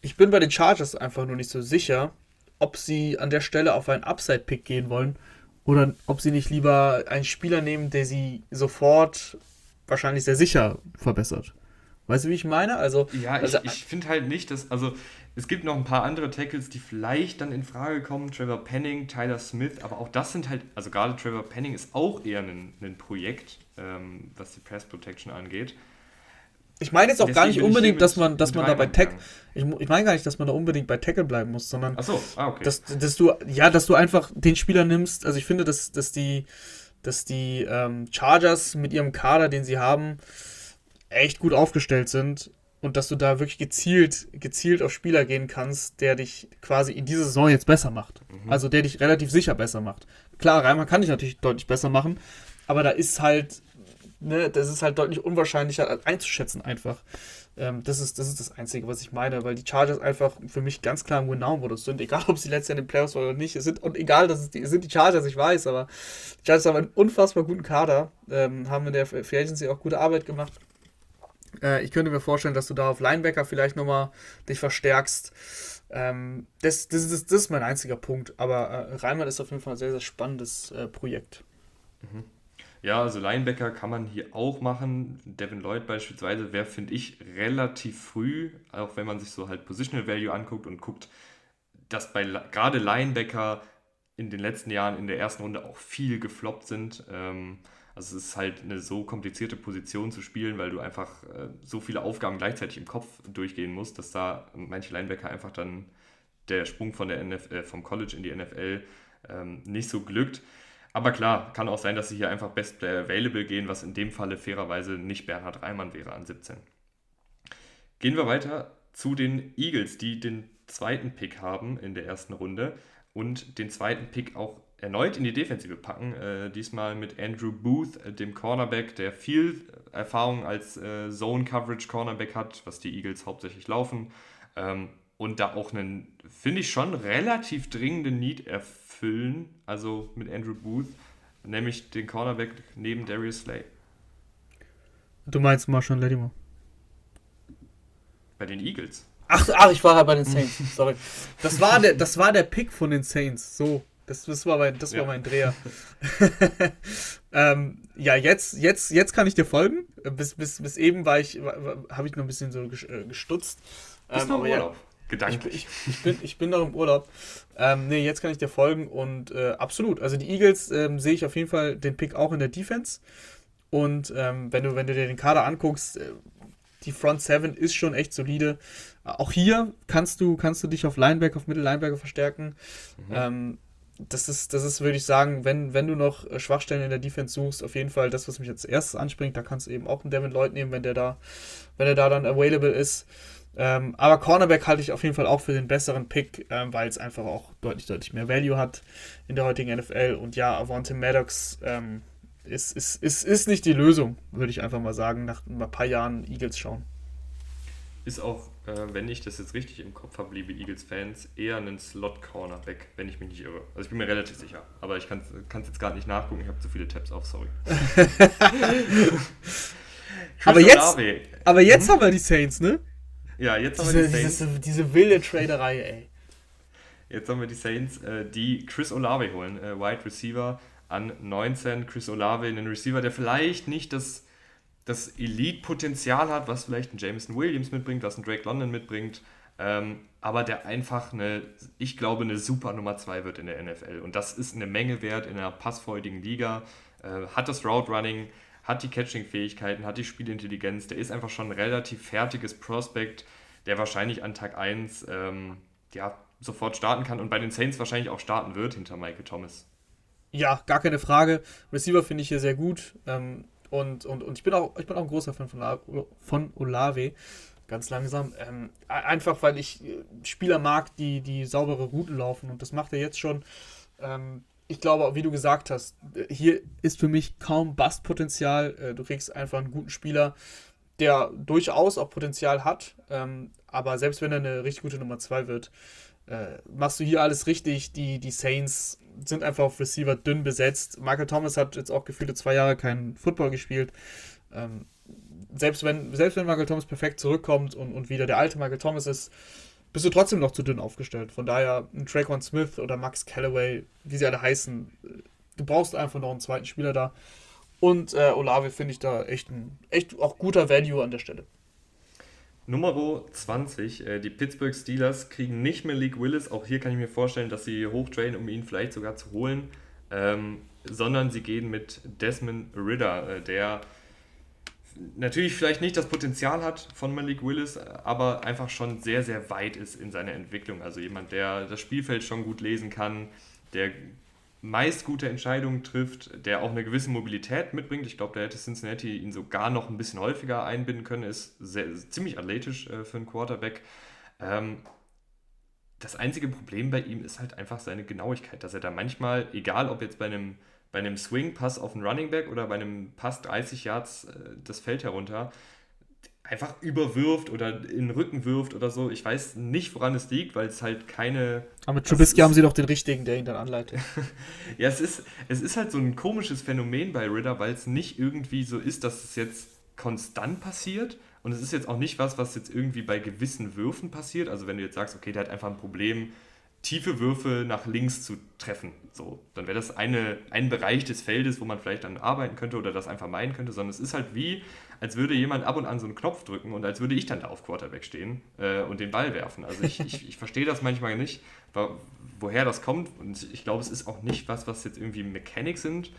Ich bin bei den Chargers einfach nur nicht so sicher, ob sie an der Stelle auf einen Upside-Pick gehen wollen oder ob sie nicht lieber einen Spieler nehmen, der sie sofort wahrscheinlich sehr sicher verbessert. Weißt du, wie ich meine? Also, ja, also, ich, ich finde halt nicht, dass, also es gibt noch ein paar andere Tackles, die vielleicht dann in Frage kommen. Trevor Penning, Tyler Smith, aber auch das sind halt, also gerade Trevor Penning ist auch eher ein, ein Projekt, ähm, was die Press Protection angeht. Ich meine jetzt auch gar nicht unbedingt, dass man, dass man da bei Tackle, ich, ich meine gar nicht, dass man da unbedingt bei Tackle bleiben muss, sondern, Ach so. ah, okay. dass, dass du, ja, dass du einfach den Spieler nimmst. Also ich finde, dass, dass die, dass die ähm, Chargers mit ihrem Kader, den sie haben, echt gut aufgestellt sind und dass du da wirklich gezielt, gezielt auf Spieler gehen kannst, der dich quasi in dieser Saison jetzt besser macht. Mhm. Also der dich relativ sicher besser macht. Klar, Reimer kann dich natürlich deutlich besser machen, aber da ist halt, ne, das ist halt deutlich unwahrscheinlicher einzuschätzen einfach. Ähm, das, ist, das ist das Einzige, was ich meine, weil die Chargers einfach für mich ganz klar im Win-Now-Modus sind, egal ob sie letztes Jahr in den Playoffs waren oder nicht. Es sind, und egal, dass es die, es sind die Chargers, ich weiß, aber die Chargers haben einen unfassbar guten Kader, ähm, haben in der Free Agency auch gute Arbeit gemacht. Äh, ich könnte mir vorstellen, dass du da auf Linebacker vielleicht nochmal dich verstärkst. Ähm, das, das, das, das, ist mein einziger Punkt. Aber äh, Reimann ist auf jeden Fall ein sehr, sehr spannendes äh, Projekt. Mhm. Ja, also Linebacker kann man hier auch machen. Devin Lloyd beispielsweise wäre, finde ich, relativ früh, auch wenn man sich so halt Positional Value anguckt und guckt, dass bei gerade Linebacker in den letzten Jahren in der ersten Runde auch viel gefloppt sind. Ähm, also es ist halt eine so komplizierte Position zu spielen, weil du einfach äh, so viele Aufgaben gleichzeitig im Kopf durchgehen musst, dass da manche Linebacker einfach dann der Sprung von der NFL, äh, vom College in die NFL ähm, nicht so glückt. Aber klar, kann auch sein, dass sie hier einfach Best Player Available gehen, was in dem Falle fairerweise nicht Bernhard Reimann wäre an 17. Gehen wir weiter zu den Eagles, die den zweiten Pick haben in der ersten Runde und den zweiten Pick auch erneut in die Defensive packen. Äh, diesmal mit Andrew Booth, äh, dem Cornerback, der viel Erfahrung als äh, Zone-Coverage-Cornerback hat, was die Eagles hauptsächlich laufen. Ähm, und da auch einen, finde ich schon, relativ dringenden Need erfüllen. Also mit Andrew Booth, nämlich den Cornerback neben Darius Slay. Du meinst Marshall Lattimore? Bei den Eagles. Ach, ach, ich war ja bei den [LAUGHS] Saints. Sorry. Das war der, das war der Pick von den Saints. So. Das, das, war, mein, das ja. war mein Dreher. [LAUGHS] ähm, ja, jetzt, jetzt, jetzt kann ich dir folgen. Bis, bis, bis eben war ich, habe ich noch ein bisschen so äh, gestutzt. Bist ähm, noch im Urlaub? Ja, Gedanklich. Ich, ich, ich, bin, ich bin noch im Urlaub. Ähm, nee, jetzt kann ich dir folgen und äh, absolut. Also die Eagles ähm, sehe ich auf jeden Fall den Pick auch in der Defense. Und ähm, wenn, du, wenn du dir den Kader anguckst, äh, die Front 7 ist schon echt solide. Auch hier kannst du, kannst du dich auf Linebacker, auf Mittellinebacker verstärken. Mhm. Ähm, das ist, das ist, würde ich sagen, wenn, wenn du noch äh, Schwachstellen in der Defense suchst, auf jeden Fall das, was mich als erstes anspringt. Da kannst du eben auch einen Devin Lloyd nehmen, wenn der da, wenn er da dann available ist. Ähm, aber Cornerback halte ich auf jeden Fall auch für den besseren Pick, ähm, weil es einfach auch deutlich, deutlich mehr Value hat in der heutigen NFL. Und ja, Avante Maddox ähm, ist, ist, ist, ist nicht die Lösung, würde ich einfach mal sagen, nach ein paar Jahren Eagles schauen. Ist auch äh, wenn ich das jetzt richtig im Kopf habe, liebe Eagles-Fans, eher einen Slot-Cornerback, wenn ich mich nicht irre. Also ich bin mir relativ sicher, aber ich kann es jetzt gerade nicht nachgucken, ich habe zu viele Tabs auf, sorry. [LAUGHS] aber jetzt, aber jetzt hm? haben wir die Saints, ne? Ja, jetzt diese, haben wir die Saints. Diese, diese wilde Traderei, ey. Jetzt haben wir die Saints, äh, die Chris Olave holen, äh, Wide Receiver an 19. Chris Olave, einen Receiver, der vielleicht nicht das das Elite-Potenzial hat, was vielleicht ein Jameson Williams mitbringt, was ein Drake London mitbringt, ähm, aber der einfach eine, ich glaube, eine super Nummer 2 wird in der NFL. Und das ist eine Menge wert in einer passfreudigen Liga, äh, hat das Route Running, hat die Catching-Fähigkeiten, hat die Spielintelligenz, der ist einfach schon ein relativ fertiges Prospect, der wahrscheinlich an Tag 1 ähm, ja, sofort starten kann und bei den Saints wahrscheinlich auch starten wird hinter Michael Thomas. Ja, gar keine Frage. Receiver finde ich hier sehr gut. Ähm, und, und, und ich, bin auch, ich bin auch ein großer Fan von, von Olave. Ganz langsam. Ähm, einfach weil ich äh, Spieler mag, die, die saubere Routen laufen. Und das macht er jetzt schon. Ähm, ich glaube, wie du gesagt hast, äh, hier ist für mich kaum Bastpotenzial. Äh, du kriegst einfach einen guten Spieler, der durchaus auch Potenzial hat. Ähm, aber selbst wenn er eine richtig gute Nummer 2 wird, machst du hier alles richtig. Die, die Saints sind einfach auf Receiver dünn besetzt. Michael Thomas hat jetzt auch gefühlte zwei Jahre keinen Football gespielt. Ähm, selbst, wenn, selbst wenn Michael Thomas perfekt zurückkommt und, und wieder der alte Michael Thomas ist, bist du trotzdem noch zu dünn aufgestellt. Von daher ein Traquan Smith oder Max Callaway, wie sie alle heißen, du brauchst einfach noch einen zweiten Spieler da. Und äh, Olave finde ich da echt ein echt auch guter Value an der Stelle. Nummer 20, äh, die Pittsburgh Steelers kriegen nicht mehr League Willis. Auch hier kann ich mir vorstellen, dass sie hochtrainen, um ihn vielleicht sogar zu holen. Ähm, sondern sie gehen mit Desmond Ritter, äh, der natürlich vielleicht nicht das Potenzial hat von Malik Willis, aber einfach schon sehr, sehr weit ist in seiner Entwicklung. Also jemand, der das Spielfeld schon gut lesen kann, der meist gute Entscheidungen trifft, der auch eine gewisse Mobilität mitbringt. Ich glaube, da hätte Cincinnati ihn sogar noch ein bisschen häufiger einbinden können. Ist sehr, ziemlich athletisch äh, für einen Quarterback. Ähm, das einzige Problem bei ihm ist halt einfach seine Genauigkeit, dass er da manchmal, egal ob jetzt bei einem, bei einem Swing-Pass auf einen Running Back oder bei einem Pass 30 Yards äh, das Feld herunter, einfach überwirft oder in den Rücken wirft oder so. Ich weiß nicht, woran es liegt, weil es halt keine. Aber mit Trubisky haben sie doch den richtigen, der ihn dann anleitet. [LAUGHS] ja, es ist, es ist halt so ein komisches Phänomen bei Ritter, weil es nicht irgendwie so ist, dass es jetzt konstant passiert. Und es ist jetzt auch nicht was, was jetzt irgendwie bei gewissen Würfen passiert. Also wenn du jetzt sagst, okay, der hat einfach ein Problem, tiefe Würfe nach links zu treffen. So, dann wäre das eine, ein Bereich des Feldes, wo man vielleicht dann arbeiten könnte oder das einfach meinen könnte, sondern es ist halt wie, als würde jemand ab und an so einen Knopf drücken und als würde ich dann da auf Quarterback stehen äh, und den Ball werfen. Also ich, ich, ich verstehe das manchmal nicht, woher das kommt und ich glaube, es ist auch nicht was, was jetzt irgendwie Mechanics sind.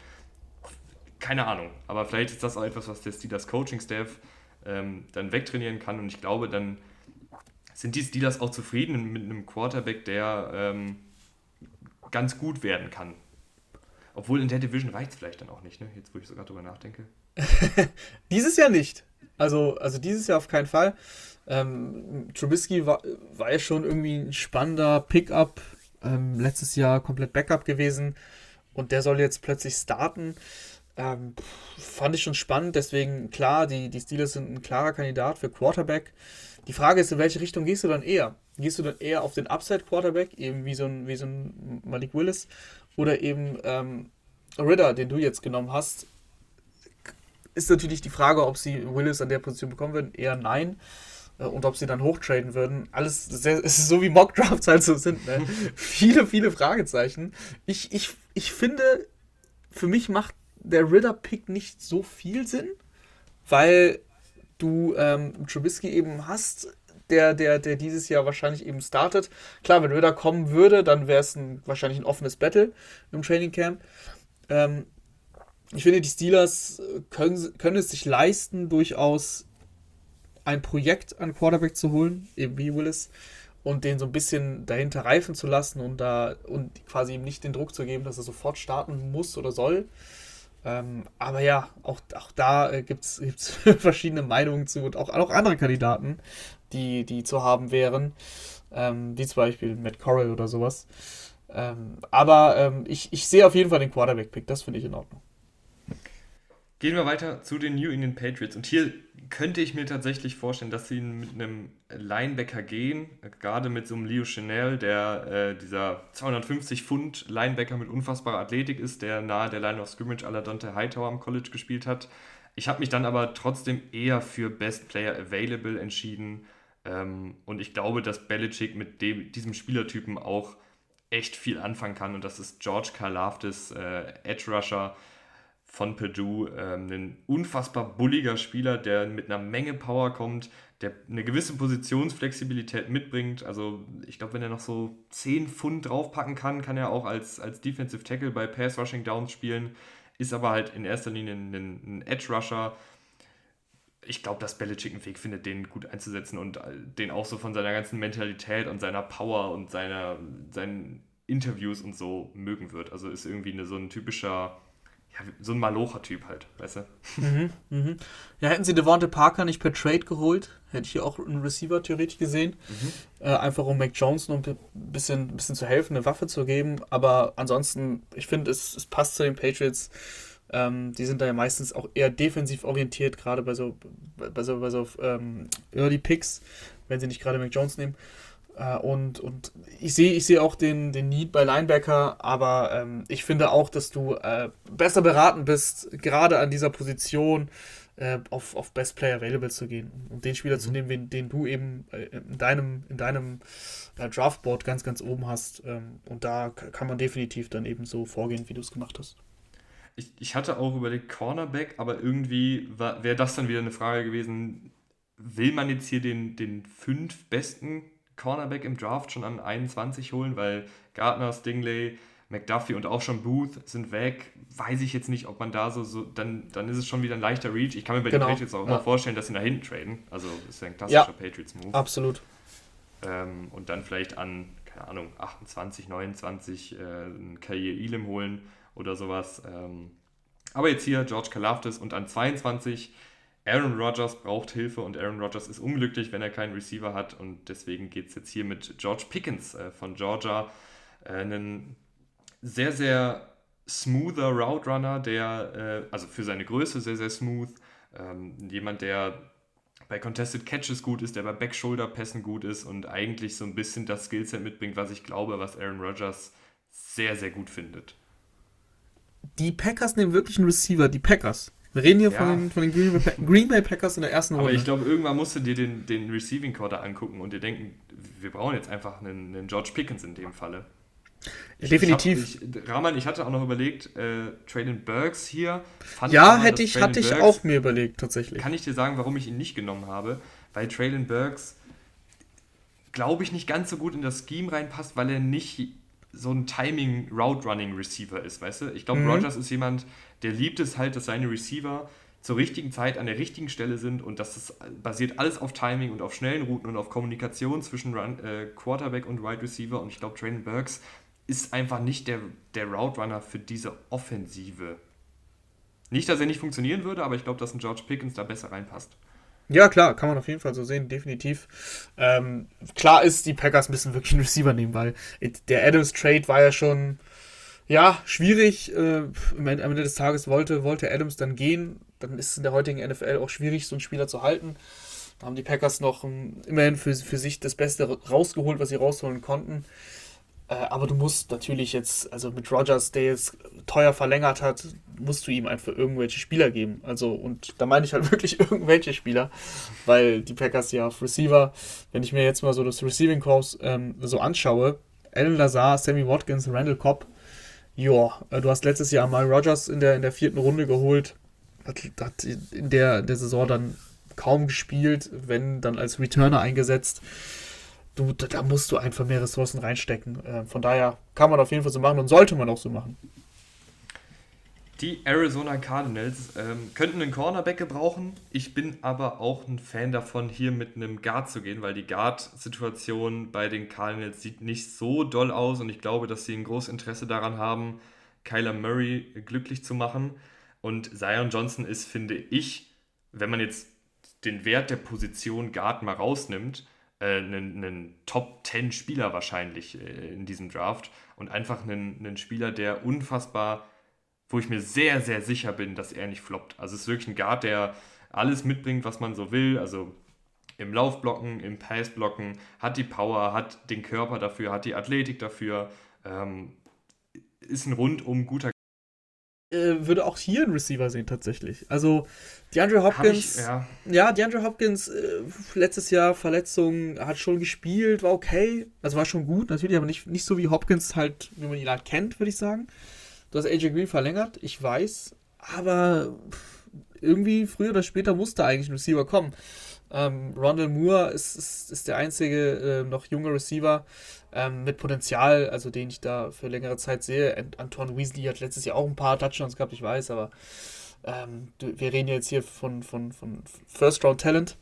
Keine Ahnung, aber vielleicht ist das auch etwas, was der Steelers Coaching-Staff ähm, dann wegtrainieren kann und ich glaube, dann sind die Steelers auch zufrieden mit einem Quarterback, der ähm, ganz gut werden kann. Obwohl in der Division reicht es vielleicht dann auch nicht, ne? jetzt wo ich sogar drüber nachdenke. [LAUGHS] dieses Jahr nicht. Also, also dieses Jahr auf keinen Fall. Ähm, Trubisky war, war ja schon irgendwie ein spannender Pickup. Ähm, letztes Jahr komplett Backup gewesen. Und der soll jetzt plötzlich starten. Ähm, fand ich schon spannend. Deswegen, klar, die, die Steelers sind ein klarer Kandidat für Quarterback. Die Frage ist, in welche Richtung gehst du dann eher? Gehst du dann eher auf den Upside-Quarterback, eben wie so, ein, wie so ein Malik Willis, oder eben ähm, Ritter, den du jetzt genommen hast? Ist natürlich die Frage, ob sie Willis an der Position bekommen würden. Eher nein. Äh, und ob sie dann hochtraden würden. Alles, sehr, [LAUGHS] es ist so wie Mock-Drafts halt so sind. Ne? [LAUGHS] viele, viele Fragezeichen. Ich, ich, ich finde, für mich macht der Ritter-Pick nicht so viel Sinn, weil du ähm, Trubisky eben hast, der, der, der dieses Jahr wahrscheinlich eben startet. Klar, wenn Ritter kommen würde, dann wäre es ein, wahrscheinlich ein offenes Battle im Training Camp. Ähm, ich finde, die Steelers können, können es sich leisten, durchaus ein Projekt an Quarterback zu holen, eben wie Willis, und den so ein bisschen dahinter reifen zu lassen und da und quasi ihm nicht den Druck zu geben, dass er sofort starten muss oder soll. Ähm, aber ja, auch, auch da äh, gibt es [LAUGHS] verschiedene Meinungen zu und auch, auch andere Kandidaten, die, die zu haben wären, ähm, wie zum Beispiel Matt Corral oder sowas. Ähm, aber ähm, ich, ich sehe auf jeden Fall den Quarterback-Pick, das finde ich in Ordnung. Gehen wir weiter zu den New England Patriots. Und hier könnte ich mir tatsächlich vorstellen, dass sie mit einem Linebacker gehen, gerade mit so einem Leo Chanel, der äh, dieser 250 Pfund Linebacker mit unfassbarer Athletik ist, der nahe der Line of Scrimmage aller Dante Hightower am College gespielt hat. Ich habe mich dann aber trotzdem eher für Best Player Available entschieden. Ähm, und ich glaube, dass Belichick mit dem, diesem Spielertypen auch echt viel anfangen kann. Und das ist George Karlaftis, äh, Edge Rusher von Purdue. Ähm, ein unfassbar bulliger Spieler, der mit einer Menge Power kommt, der eine gewisse Positionsflexibilität mitbringt. Also ich glaube, wenn er noch so 10 Pfund draufpacken kann, kann er auch als, als Defensive Tackle bei Pass Rushing Downs spielen. Ist aber halt in erster Linie ein, ein Edge Rusher. Ich glaube, dass Belichick einen Weg findet, den gut einzusetzen und äh, den auch so von seiner ganzen Mentalität und seiner Power und seiner, seinen Interviews und so mögen wird. Also ist irgendwie eine, so ein typischer ja, so ein Malocher-Typ halt, weißt du? Mhm, mhm. Ja, hätten sie Devonte Parker nicht per Trade geholt, hätte ich hier auch einen Receiver theoretisch gesehen. Mhm. Äh, einfach um Mac Jones noch ein bisschen, ein bisschen zu helfen, eine Waffe zu geben. Aber ansonsten, ich finde, es, es passt zu den Patriots. Ähm, die sind da ja meistens auch eher defensiv orientiert, gerade bei so, bei so, bei so ähm, Early Picks, wenn sie nicht gerade Mac Jones nehmen. Äh, und, und ich sehe ich seh auch den, den Need bei Linebacker, aber ähm, ich finde auch, dass du äh, besser beraten bist, gerade an dieser Position äh, auf, auf Best Player Available zu gehen und den Spieler mhm. zu nehmen, den, den du eben äh, in deinem, in deinem äh, Draftboard ganz, ganz oben hast. Ähm, und da kann man definitiv dann eben so vorgehen, wie du es gemacht hast. Ich, ich hatte auch überlegt Cornerback, aber irgendwie wäre das dann wieder eine Frage gewesen, will man jetzt hier den, den fünf besten Cornerback im Draft schon an 21 holen, weil Gardner, Stingley, McDuffie und auch schon Booth sind weg. Weiß ich jetzt nicht, ob man da so, so dann, dann ist es schon wieder ein leichter Reach. Ich kann mir bei genau. den Patriots auch ja. immer vorstellen, dass sie nach hinten traden. Also das ist ja ein klassischer ja, Patriots-Move. Absolut. Ähm, und dann vielleicht an, keine Ahnung, 28, 29 äh, einen Kair Elam holen oder sowas. Ähm, aber jetzt hier George Kalafdis und an 22 Aaron Rodgers braucht Hilfe und Aaron Rodgers ist unglücklich, wenn er keinen Receiver hat und deswegen geht es jetzt hier mit George Pickens äh, von Georgia. Äh, einen sehr, sehr smoother Route Runner, der, äh, also für seine Größe sehr, sehr smooth. Ähm, jemand, der bei Contested Catches gut ist, der bei Back-Shoulder-Pässen gut ist und eigentlich so ein bisschen das Skillset mitbringt, was ich glaube, was Aaron Rodgers sehr, sehr gut findet. Die Packers nehmen wirklich einen Receiver, die Packers. Wir reden hier ja. von den, von den Green, Bay, Green, Bay, Packers in der ersten Runde. Aber ich glaube, irgendwann musst du dir den, den Receiving Quarter angucken und dir denken, wir brauchen jetzt einfach einen, einen George Pickens in dem Falle. Ich, Definitiv. Ich hab, ich, Rahman, ich hatte auch noch überlegt, äh, Traylon Burks hier. ja, hätte ich, hatte ich auch mir überlegt, tatsächlich. Kann ich dir sagen, warum ich ihn nicht genommen habe? Weil Traylon Burks, glaube ich, nicht ganz so gut in das Scheme reinpasst, weil er nicht so ein Timing-Route-Running-Receiver ist, weißt du? Ich glaube, mhm. Rogers ist jemand, der liebt es halt, dass seine Receiver zur richtigen Zeit an der richtigen Stelle sind und das ist, basiert alles auf Timing und auf schnellen Routen und auf Kommunikation zwischen Run, äh, Quarterback und Wide Receiver und ich glaube, Traylon Burks ist einfach nicht der, der Route Runner für diese Offensive. Nicht, dass er nicht funktionieren würde, aber ich glaube, dass ein George Pickens da besser reinpasst. Ja, klar, kann man auf jeden Fall so sehen, definitiv. Ähm, klar ist, die Packers müssen wirklich einen Receiver nehmen, weil der Adams Trade war ja schon, ja, schwierig. Äh, am Ende des Tages wollte, wollte Adams dann gehen. Dann ist es in der heutigen NFL auch schwierig, so einen Spieler zu halten. Da haben die Packers noch um, ähm, immerhin für, für sich das Beste rausgeholt, was sie rausholen konnten. Äh, aber du musst natürlich jetzt, also mit Rogers, der jetzt teuer verlängert hat, musst du ihm einfach irgendwelche Spieler geben. Also, und da meine ich halt [LAUGHS] wirklich irgendwelche Spieler, weil die Packers ja auf Receiver, wenn ich mir jetzt mal so das Receiving Corps ähm, so anschaue, Alan Lazar, Sammy Watkins, Randall Cobb, ja, äh, du hast letztes Jahr mal Rogers in der, in der vierten Runde geholt, hat, hat in der, der Saison dann kaum gespielt, wenn dann als Returner eingesetzt du, da musst du einfach mehr Ressourcen reinstecken. Äh, von daher kann man auf jeden Fall so machen und sollte man auch so machen. Die Arizona Cardinals ähm, könnten einen Cornerback gebrauchen. Ich bin aber auch ein Fan davon, hier mit einem Guard zu gehen, weil die Guard-Situation bei den Cardinals sieht nicht so doll aus und ich glaube, dass sie ein großes Interesse daran haben, Kyler Murray glücklich zu machen. Und Zion Johnson ist, finde ich, wenn man jetzt den Wert der Position Guard mal rausnimmt, äh, einen, einen Top-10-Spieler wahrscheinlich äh, in diesem Draft und einfach einen, einen Spieler, der unfassbar, wo ich mir sehr, sehr sicher bin, dass er nicht floppt. Also es ist wirklich ein Guard, der alles mitbringt, was man so will. Also im Laufblocken, im Passblocken, hat die Power, hat den Körper dafür, hat die Athletik dafür, ähm, ist ein rundum guter äh, würde auch hier einen Receiver sehen tatsächlich. Also DeAndre Hopkins, ich, ja. ja, DeAndre Hopkins äh, letztes Jahr Verletzung hat schon gespielt, war okay, also war schon gut, natürlich, aber nicht, nicht so wie Hopkins halt, wie man ihn halt kennt, würde ich sagen. Du hast AJ Green verlängert, ich weiß, aber irgendwie früher oder später musste eigentlich ein Receiver kommen. Ähm, Rondell Moore ist, ist, ist der einzige äh, noch junge Receiver ähm, mit Potenzial, also den ich da für längere Zeit sehe. Ant Anton Weasley hat letztes Jahr auch ein paar Touchdowns gehabt, ich weiß, aber ähm, wir reden jetzt hier von, von, von First-Round-Talent.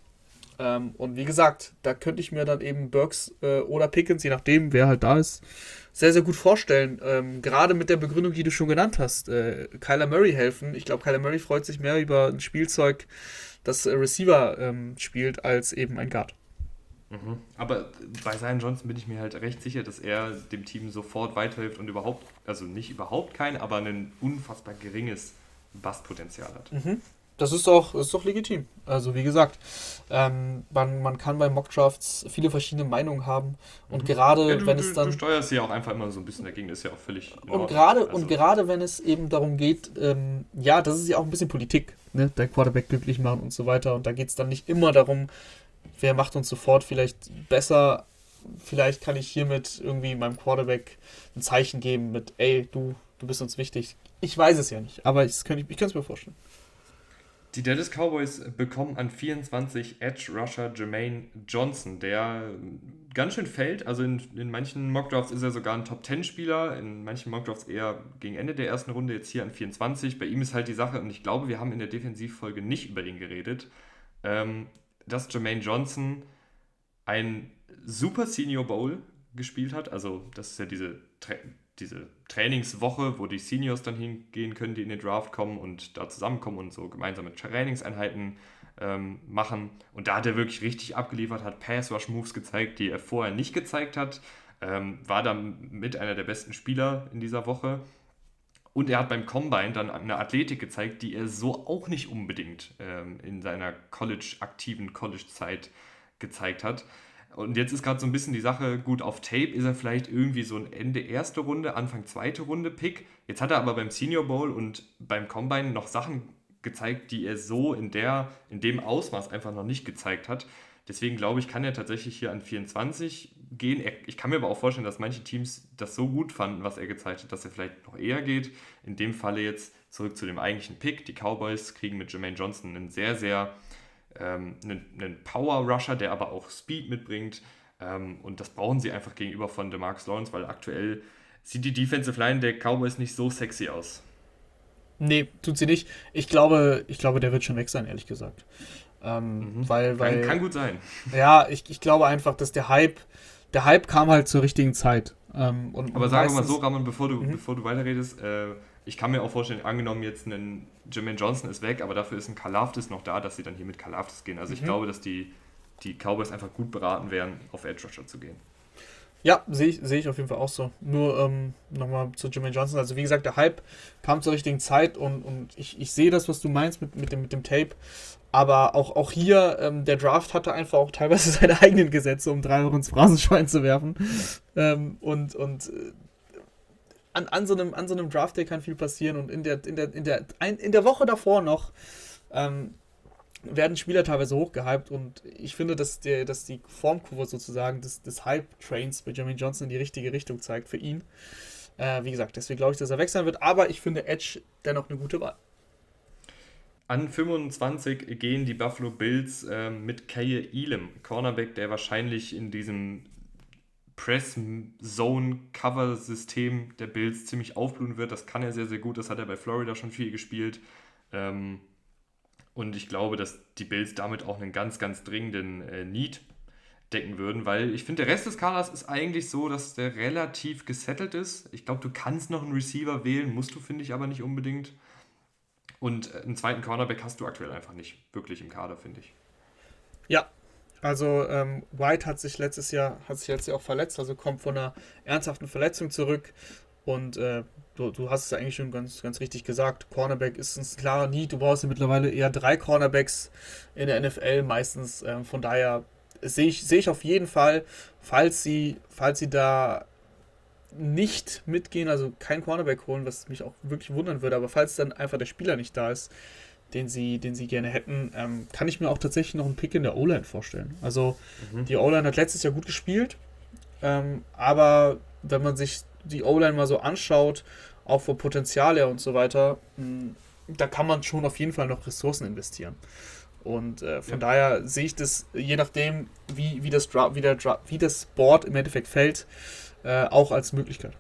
Ähm, und wie gesagt, da könnte ich mir dann eben Burks äh, oder Pickens, je nachdem, wer halt da ist, sehr, sehr gut vorstellen. Ähm, gerade mit der Begründung, die du schon genannt hast. Äh, Kyler Murray helfen. Ich glaube, Kyler Murray freut sich mehr über ein Spielzeug, das äh, Receiver ähm, spielt, als eben ein Guard. Mhm. Aber bei Zion Johnson bin ich mir halt recht sicher, dass er dem Team sofort weiterhilft und überhaupt, also nicht überhaupt kein, aber ein unfassbar geringes Bastpotenzial hat. Mhm. Das ist doch, ist doch legitim. Also wie gesagt, ähm, man, man kann bei Mockdrafts viele verschiedene Meinungen haben und mhm. gerade ja, du, wenn es dann... Du steuerst ja auch einfach immer so ein bisschen dagegen, das ist ja auch völlig... Und gerade, also. und gerade wenn es eben darum geht, ähm, ja, das ist ja auch ein bisschen Politik, ne? der Quarterback glücklich machen und so weiter und da geht es dann nicht immer darum, wer macht uns sofort vielleicht besser. Vielleicht kann ich hiermit irgendwie meinem Quarterback ein Zeichen geben mit, ey, du, du bist uns wichtig. Ich weiß es ja nicht, aber ich kann es mir vorstellen. Die Dallas Cowboys bekommen an 24 Edge Rusher Jermaine Johnson, der ganz schön fällt. Also in, in manchen Mockdrafts ist er sogar ein Top 10 Spieler, in manchen Mockdrafts eher gegen Ende der ersten Runde, jetzt hier an 24. Bei ihm ist halt die Sache, und ich glaube, wir haben in der Defensivfolge nicht über ihn geredet, ähm, dass Jermaine Johnson ein Super Senior Bowl gespielt hat. Also, das ist ja diese, diese Trainingswoche, wo die Seniors dann hingehen können, die in den Draft kommen und da zusammenkommen und so gemeinsame Trainingseinheiten ähm, machen. Und da hat er wirklich richtig abgeliefert, hat Pass-Rush-Moves gezeigt, die er vorher nicht gezeigt hat. Ähm, war dann mit einer der besten Spieler in dieser Woche. Und er hat beim Combine dann eine Athletik gezeigt, die er so auch nicht unbedingt ähm, in seiner College, aktiven College-Zeit gezeigt hat. Und jetzt ist gerade so ein bisschen die Sache, gut, auf Tape ist er vielleicht irgendwie so ein Ende erste Runde, Anfang zweite Runde Pick. Jetzt hat er aber beim Senior Bowl und beim Combine noch Sachen gezeigt, die er so in, der, in dem Ausmaß einfach noch nicht gezeigt hat. Deswegen glaube ich, kann er tatsächlich hier an 24 gehen. Ich kann mir aber auch vorstellen, dass manche Teams das so gut fanden, was er gezeigt hat, dass er vielleicht noch eher geht. In dem Falle jetzt zurück zu dem eigentlichen Pick. Die Cowboys kriegen mit Jermaine Johnson einen sehr, sehr ähm, einen, einen Power-Rusher, der aber auch Speed mitbringt. Ähm, und das brauchen sie einfach gegenüber von DeMarcus Lawrence, weil aktuell sieht die Defensive Line der Cowboys nicht so sexy aus. Nee, tut sie nicht. Ich glaube, ich glaube, der wird schon weg sein, ehrlich gesagt. Ähm, mhm. weil, weil, kann, kann, gut sein. Ja, ich, ich glaube einfach, dass der Hype, der Hype kam halt zur richtigen Zeit. Ähm, und, Aber sagen wir mal so, Ramon, bevor du, mhm. bevor du weiterredest, äh, ich kann mir auch vorstellen, angenommen jetzt ein Jermaine Johnson ist weg, aber dafür ist ein Kalaftis noch da, dass sie dann hier mit Kalaftis gehen. Also ich mhm. glaube, dass die, die Cowboys einfach gut beraten wären, auf Edge Rusher zu gehen. Ja, sehe ich, seh ich auf jeden Fall auch so. Nur ähm, nochmal zu Jermaine Johnson. Also wie gesagt, der Hype kam zur richtigen Zeit und, und ich, ich sehe das, was du meinst mit, mit, dem, mit dem Tape. Aber auch, auch hier, ähm, der Draft hatte einfach auch teilweise [LAUGHS] seine eigenen Gesetze, um drei Euro ins Phrasenschwein zu werfen. ähm, und und äh, an, an, so einem, an so einem Draft Day kann viel passieren und in der, in der, in der, ein, in der Woche davor noch ähm, werden Spieler teilweise hochgehypt und ich finde, dass, der, dass die Formkurve sozusagen des, des Hype-Trains bei Jeremy Johnson in die richtige Richtung zeigt für ihn. Äh, wie gesagt, deswegen glaube ich, dass er wechseln wird, aber ich finde Edge dennoch eine gute Wahl. An 25 gehen die Buffalo Bills äh, mit Kaye Elam, Cornerback, der wahrscheinlich in diesem Press-Zone-Cover-System der Bills ziemlich aufblühen wird. Das kann er sehr, sehr gut. Das hat er bei Florida schon viel gespielt. Ähm, und ich glaube, dass die Bills damit auch einen ganz, ganz dringenden äh, Need decken würden, weil ich finde, der Rest des Kaders ist eigentlich so, dass der relativ gesettelt ist. Ich glaube, du kannst noch einen Receiver wählen, musst du, finde ich, aber nicht unbedingt. Und äh, einen zweiten Cornerback hast du aktuell einfach nicht wirklich im Kader, finde ich. Ja, also ähm, White hat sich letztes Jahr, hat sich letztes Jahr auch verletzt, also kommt von einer ernsthaften Verletzung zurück. Und äh, du, du hast es eigentlich schon ganz, ganz richtig gesagt. Cornerback ist ein klarer Need. Du brauchst ja mittlerweile eher drei Cornerbacks in der NFL meistens. Ähm, von daher sehe ich, seh ich auf jeden Fall, falls sie, falls sie da nicht mitgehen, also kein Cornerback holen, was mich auch wirklich wundern würde, aber falls dann einfach der Spieler nicht da ist, den sie, den sie gerne hätten, ähm, kann ich mir auch tatsächlich noch einen Pick in der O-Line vorstellen. Also mhm. die O-Line hat letztes Jahr gut gespielt, ähm, aber wenn man sich die O-Line mal so anschaut, auch vom Potenzial her und so weiter, mh, da kann man schon auf jeden Fall noch Ressourcen investieren. Und äh, von ja. daher sehe ich das, je nachdem, wie, wie, das, Dra wie, der Dra wie das Board im Endeffekt fällt, äh, auch als Möglichkeit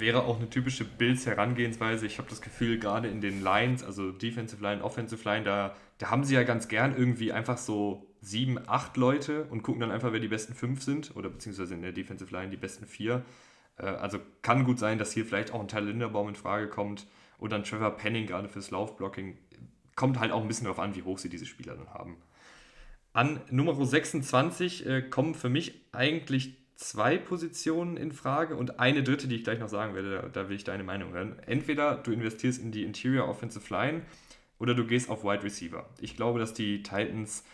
wäre auch eine typische Bills-Herangehensweise. Ich habe das Gefühl, gerade in den Lines, also Defensive Line, Offensive Line, da, da haben sie ja ganz gern irgendwie einfach so sieben, acht Leute und gucken dann einfach, wer die besten fünf sind oder beziehungsweise in der Defensive Line die besten vier. Äh, also kann gut sein, dass hier vielleicht auch ein Teil Linderbaum in Frage kommt oder ein Trevor Penning gerade fürs Laufblocking. Kommt halt auch ein bisschen darauf an, wie hoch sie diese Spieler dann haben. An Nummer 26 äh, kommen für mich eigentlich zwei Positionen in Frage und eine dritte, die ich gleich noch sagen werde, da, da will ich deine Meinung hören. Entweder du investierst in die Interior Offensive Line oder du gehst auf Wide Receiver. Ich glaube, dass die Titans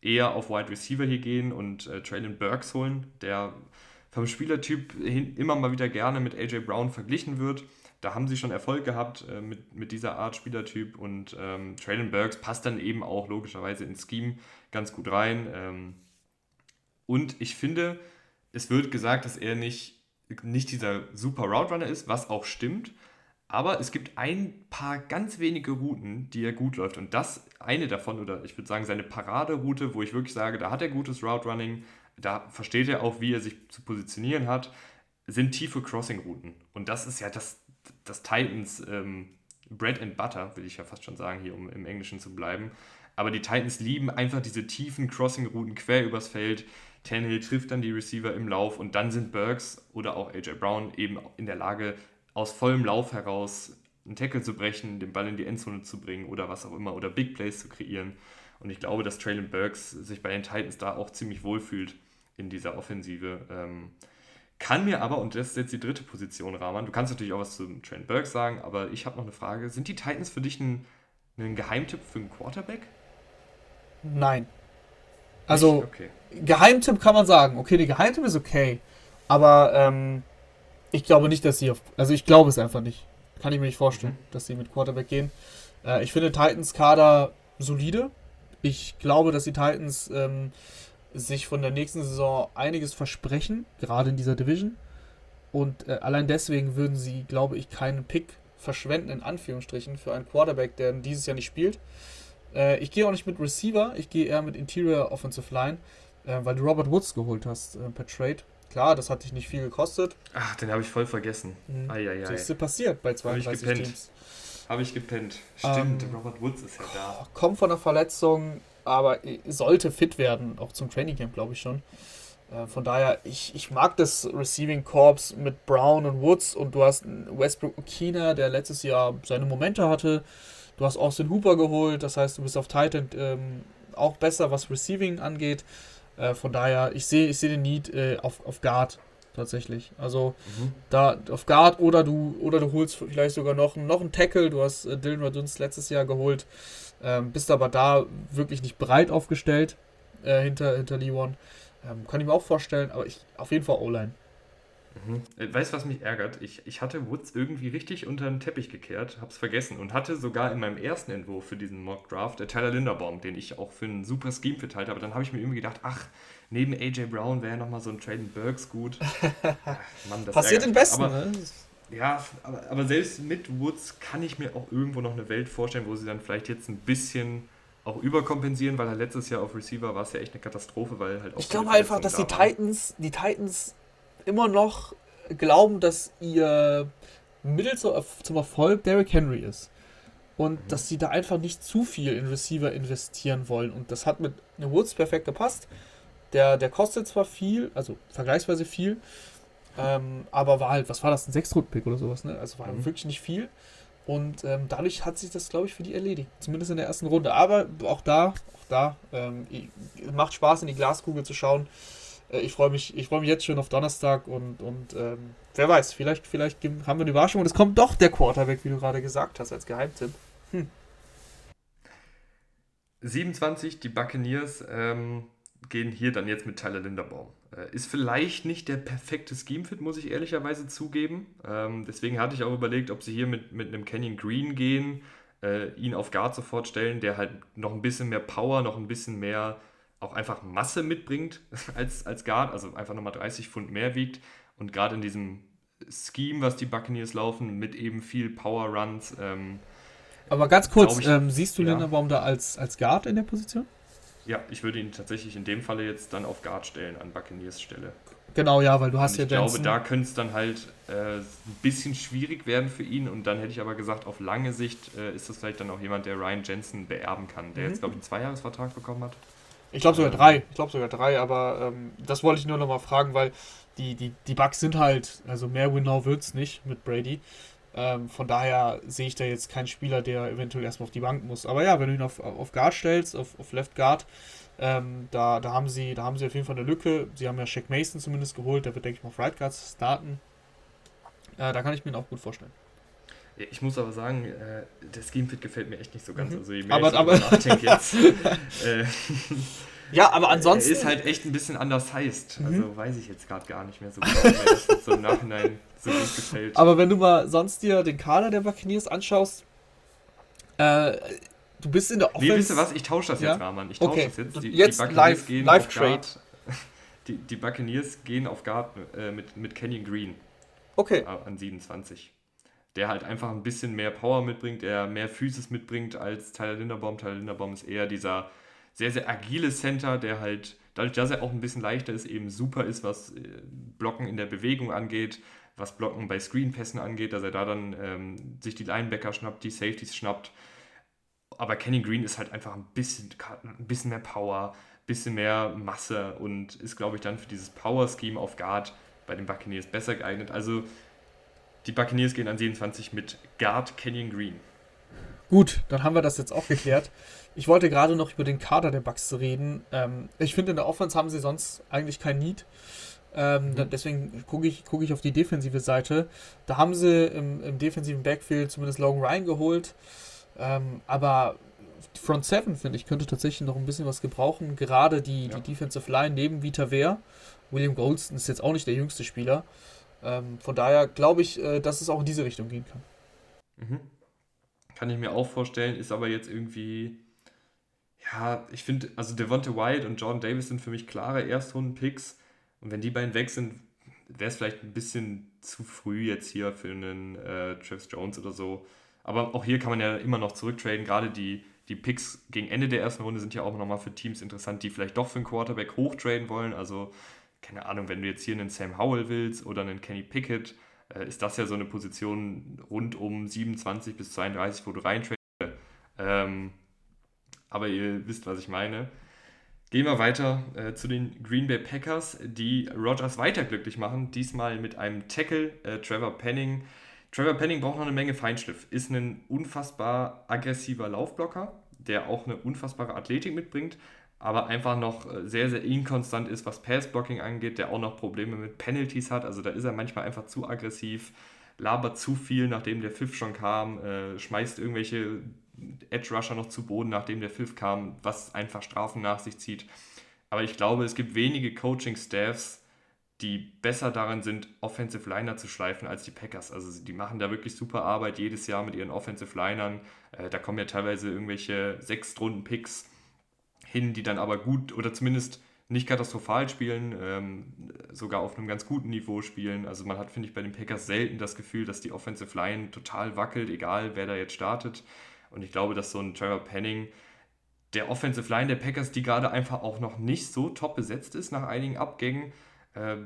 eher auf Wide Receiver hier gehen und äh, Traylon Burks holen, der vom Spielertyp hin, immer mal wieder gerne mit AJ Brown verglichen wird. Da haben sie schon Erfolg gehabt äh, mit, mit dieser Art Spielertyp und ähm, Traylon Burks passt dann eben auch logischerweise ins Scheme ganz gut rein. Ähm, und ich finde, es wird gesagt, dass er nicht, nicht dieser super Route Runner ist, was auch stimmt. Aber es gibt ein paar ganz wenige Routen, die er gut läuft. Und das eine davon, oder ich würde sagen, seine Paraderoute, wo ich wirklich sage, da hat er gutes Route Running, da versteht er auch, wie er sich zu positionieren hat, sind tiefe Crossing-Routen. Und das ist ja das, das Titans ähm, Bread and Butter, will ich ja fast schon sagen, hier, um im Englischen zu bleiben. Aber die Titans lieben einfach diese tiefen Crossing-Routen quer übers Feld. Tannehill trifft dann die Receiver im Lauf und dann sind Burks oder auch AJ Brown eben in der Lage, aus vollem Lauf heraus einen Tackle zu brechen, den Ball in die Endzone zu bringen oder was auch immer oder Big Plays zu kreieren. Und ich glaube, dass Traylon Burks sich bei den Titans da auch ziemlich wohl fühlt in dieser Offensive. Ähm, kann mir aber, und das ist jetzt die dritte Position, Rahman, du kannst natürlich auch was zu Traylon Burks sagen, aber ich habe noch eine Frage. Sind die Titans für dich ein, ein Geheimtipp für einen Quarterback? Nein. Also, okay. Geheimtipp kann man sagen. Okay, der Geheimtipp ist okay. Aber ähm, ich glaube nicht, dass sie auf. Also, ich glaube es einfach nicht. Kann ich mir nicht vorstellen, mhm. dass sie mit Quarterback gehen. Äh, ich finde Titans Kader solide. Ich glaube, dass die Titans ähm, sich von der nächsten Saison einiges versprechen, gerade in dieser Division. Und äh, allein deswegen würden sie, glaube ich, keinen Pick verschwenden, in Anführungsstrichen, für einen Quarterback, der dieses Jahr nicht spielt. Äh, ich gehe auch nicht mit Receiver, ich gehe eher mit Interior Offensive Line, äh, weil du Robert Woods geholt hast äh, per Trade. Klar, das hat dich nicht viel gekostet. Ach, den habe ich voll vergessen. Mhm. So ist dir passiert bei 32 hab Teams. Habe ich gepennt. Stimmt, ähm, Robert Woods ist ja da. Kommt von einer Verletzung, aber sollte fit werden, auch zum Training Camp, glaube ich schon. Äh, von daher, ich, ich mag das Receiving Corps mit Brown und Woods und du hast Westbrook Okina, der letztes Jahr seine Momente hatte. Du hast Austin Hooper geholt, das heißt, du bist auf Titan ähm, auch besser, was Receiving angeht. Äh, von daher, ich sehe ich seh den Need äh, auf, auf Guard tatsächlich. Also mhm. da auf Guard oder du oder du holst vielleicht sogar noch, noch einen Tackle. Du hast äh, Dylan Raduns letztes Jahr geholt, ähm, bist aber da wirklich nicht breit aufgestellt äh, hinter, hinter Leon. Ähm, kann ich mir auch vorstellen, aber ich auf jeden Fall O-Line. Mhm. Äh, weißt du, was mich ärgert? Ich, ich hatte Woods irgendwie richtig unter den Teppich gekehrt, hab's vergessen und hatte sogar in meinem ersten Entwurf für diesen Mock Draft der Tyler Linderbaum, den ich auch für ein super Scheme halte. Aber dann habe ich mir irgendwie gedacht, ach, neben AJ Brown wäre nochmal so ein Traden Burks gut. [LAUGHS] Mann, Passiert den Besten, aber, ne? Ja, aber, aber selbst mit Woods kann ich mir auch irgendwo noch eine Welt vorstellen, wo sie dann vielleicht jetzt ein bisschen auch überkompensieren, weil er letztes Jahr auf Receiver war es ja echt eine Katastrophe, weil halt auch Ich glaube einfach, dass die Titans, die Titans immer noch glauben, dass ihr Mittel zum Erfolg Derrick Henry ist. Und mhm. dass sie da einfach nicht zu viel in Receiver investieren wollen. Und das hat mit Woods perfekt gepasst. Der, der kostet zwar viel, also vergleichsweise viel, ähm, aber war halt, was war das, ein Sechstrunden-Pick oder sowas, ne? Also war mhm. wirklich nicht viel. Und ähm, dadurch hat sich das, glaube ich, für die erledigt. Zumindest in der ersten Runde. Aber auch da, auch da, ähm, macht Spaß in die Glaskugel zu schauen. Äh, ich freue mich, ich mich jetzt schon auf Donnerstag und, und ähm, wer weiß, vielleicht, vielleicht haben wir eine Überraschung und es kommt doch der Quarterback, wie du gerade gesagt hast, als Geheimtipp. Hm. 27, die Buccaneers ähm, gehen hier dann jetzt mit Tyler Linderbaum. Äh, ist vielleicht nicht der perfekte Scheme-Fit, muss ich ehrlicherweise zugeben. Ähm, deswegen hatte ich auch überlegt, ob sie hier mit, mit einem Canyon Green gehen, äh, ihn auf Guard sofort stellen, der halt noch ein bisschen mehr Power, noch ein bisschen mehr auch einfach Masse mitbringt [LAUGHS] als, als Guard, also einfach nochmal 30 Pfund mehr wiegt und gerade in diesem Scheme, was die Buccaneers laufen, mit eben viel Power Runs. Ähm, Aber ganz kurz, ich, ähm, siehst du ja. Linderbaum da als, als Guard in der Position? Ja, ich würde ihn tatsächlich in dem Falle jetzt dann auf Guard stellen, an Buccaneers Stelle. Genau, ja, weil du hast ja Ich Jensen. glaube, da könnte es dann halt äh, ein bisschen schwierig werden für ihn und dann hätte ich aber gesagt, auf lange Sicht äh, ist das vielleicht dann auch jemand, der Ryan Jensen beerben kann, der mhm. jetzt, glaube ich, einen Zweijahresvertrag bekommen hat. Ich glaube sogar drei. Ich glaube sogar drei, aber ähm, das wollte ich nur nochmal fragen, weil die, die, die Bugs sind halt, also mehr Win-Now wird es nicht mit Brady. Ähm, von daher sehe ich da jetzt keinen Spieler, der eventuell erstmal auf die Bank muss. Aber ja, wenn du ihn auf, auf Guard stellst, auf, auf Left Guard, ähm, da, da, haben sie, da haben sie auf jeden Fall eine Lücke. Sie haben ja Shaq Mason zumindest geholt, der wird, denke ich mal, auf Right Guard starten. Äh, da kann ich mir ihn auch gut vorstellen. Ich muss aber sagen, äh, der Scheme-Fit gefällt mir echt nicht so ganz. Mhm. Also je mehr aber, ich aber nachdenke jetzt. [LAUGHS] äh, ja, aber ansonsten. Er ist halt echt ein bisschen undersized. Mhm. Also weiß ich jetzt gerade gar nicht mehr so genau, ob mir das so im Nachhinein so gut gefällt. Aber wenn du mal sonst dir den Kader der Buccaneers anschaust, äh, du bist in der Offense. Nee, wisst ihr was? Ich tausche das ja? jetzt, Rahman. Ich tausche okay. das jetzt. Die, jetzt die live, gehen live Trade. Guard. [LAUGHS] Die, die Buccaneers gehen auf Guard äh, mit, mit Kenyon Green. Okay. An 27. der halt einfach ein bisschen mehr Power mitbringt, der mehr Physis mitbringt als Tyler Linderbaum. Tyler Linderbaum ist eher dieser sehr, sehr agile Center, der halt, dadurch, dass er auch ein bisschen leichter ist, eben super ist, was äh, Blocken in der Bewegung angeht, was Blocken bei Screenpässen angeht, dass er da dann ähm, sich die Linebacker schnappt, die Safeties schnappt. Aber Kenny Green ist halt einfach ein bisschen, ein bisschen mehr Power, ein bisschen mehr Masse und ist, glaube ich, dann für dieses Power-Scheme auf Guard bei den Buccaneers besser geeignet. Also die Buccaneers gehen an 27 mit Guard Kenyon Green. Gut, dann haben wir das jetzt auch geklärt. Ich wollte gerade noch über den Kader der Bucks reden. Ähm, ich finde, in der Offense haben sie sonst eigentlich kein Need. Ähm, mhm. deswegen gucke ich, guck ich auf die defensive Seite. Da haben sie im, im defensiven Backfield zumindest Logan Ryan geholt. Ähm, aber Front 7, finde ich, könnte tatsächlich noch ein bisschen was gebrauchen. Gerade die, ja. die Defensive Line neben Vita Wehr. William Goldston ist jetzt auch nicht der jüngste Spieler. Ähm, von daher glaube ich, äh, dass es auch in diese Richtung gehen kann. Mhm. Kann ich mir auch vorstellen, ist aber jetzt irgendwie, ja, ich finde, also Devonta White und Jordan Davis sind für mich klare Erstrunden-Picks. Und wenn die beiden weg sind, wäre es vielleicht ein bisschen zu früh jetzt hier für einen äh, Travis Jones oder so. Aber auch hier kann man ja immer noch zurücktraden. Gerade die, die Picks gegen Ende der ersten Runde sind ja auch nochmal für Teams interessant, die vielleicht doch für einen Quarterback hochtraden wollen. Also keine Ahnung, wenn du jetzt hier einen Sam Howell willst oder einen Kenny Pickett, äh, ist das ja so eine Position rund um 27 bis 32, wo du reintradest. Ähm, aber ihr wisst, was ich meine. Gehen wir weiter äh, zu den Green Bay Packers, die Rogers weiter glücklich machen. Diesmal mit einem Tackle, äh, Trevor Penning. Trevor Penning braucht noch eine Menge Feinschliff. Ist ein unfassbar aggressiver Laufblocker, der auch eine unfassbare Athletik mitbringt, aber einfach noch äh, sehr, sehr inkonstant ist, was Passblocking angeht, der auch noch Probleme mit Penalties hat. Also da ist er manchmal einfach zu aggressiv, labert zu viel, nachdem der Pfiff schon kam, äh, schmeißt irgendwelche Edge Rusher noch zu Boden, nachdem der Pfiff kam, was einfach Strafen nach sich zieht. Aber ich glaube, es gibt wenige Coaching-Staffs, die besser darin sind, Offensive Liner zu schleifen als die Packers. Also die machen da wirklich super Arbeit jedes Jahr mit ihren Offensive Linern. Äh, da kommen ja teilweise irgendwelche Sechstrunden-Picks hin, die dann aber gut oder zumindest nicht katastrophal spielen, ähm, sogar auf einem ganz guten Niveau spielen. Also man hat, finde ich, bei den Packers selten das Gefühl, dass die Offensive Line total wackelt, egal wer da jetzt startet. Und ich glaube, dass so ein Trevor Penning der Offensive Line der Packers, die gerade einfach auch noch nicht so top besetzt ist nach einigen Abgängen, äh,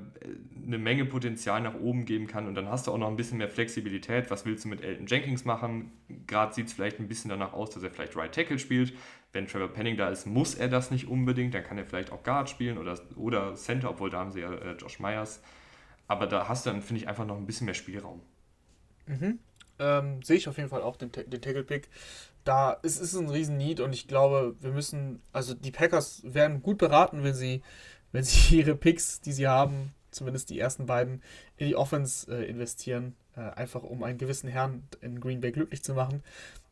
eine Menge Potenzial nach oben geben kann. Und dann hast du auch noch ein bisschen mehr Flexibilität. Was willst du mit Elton Jenkins machen? Gerade sieht es vielleicht ein bisschen danach aus, dass er vielleicht Right Tackle spielt wenn Trevor Penning da ist, muss er das nicht unbedingt. Dann kann er vielleicht auch Guard spielen oder, oder Center, obwohl da haben sie ja äh, Josh Myers. Aber da hast du dann, finde ich, einfach noch ein bisschen mehr Spielraum. Mhm. Ähm, sehe ich auf jeden Fall auch den, den Tackle-Pick. Da ist es ein riesen Need und ich glaube, wir müssen, also die Packers werden gut beraten, wenn sie, wenn sie [LAUGHS] ihre Picks, die sie haben, zumindest die ersten beiden, in die Offense äh, investieren. Äh, einfach um einen gewissen Herrn in Green Bay glücklich zu machen.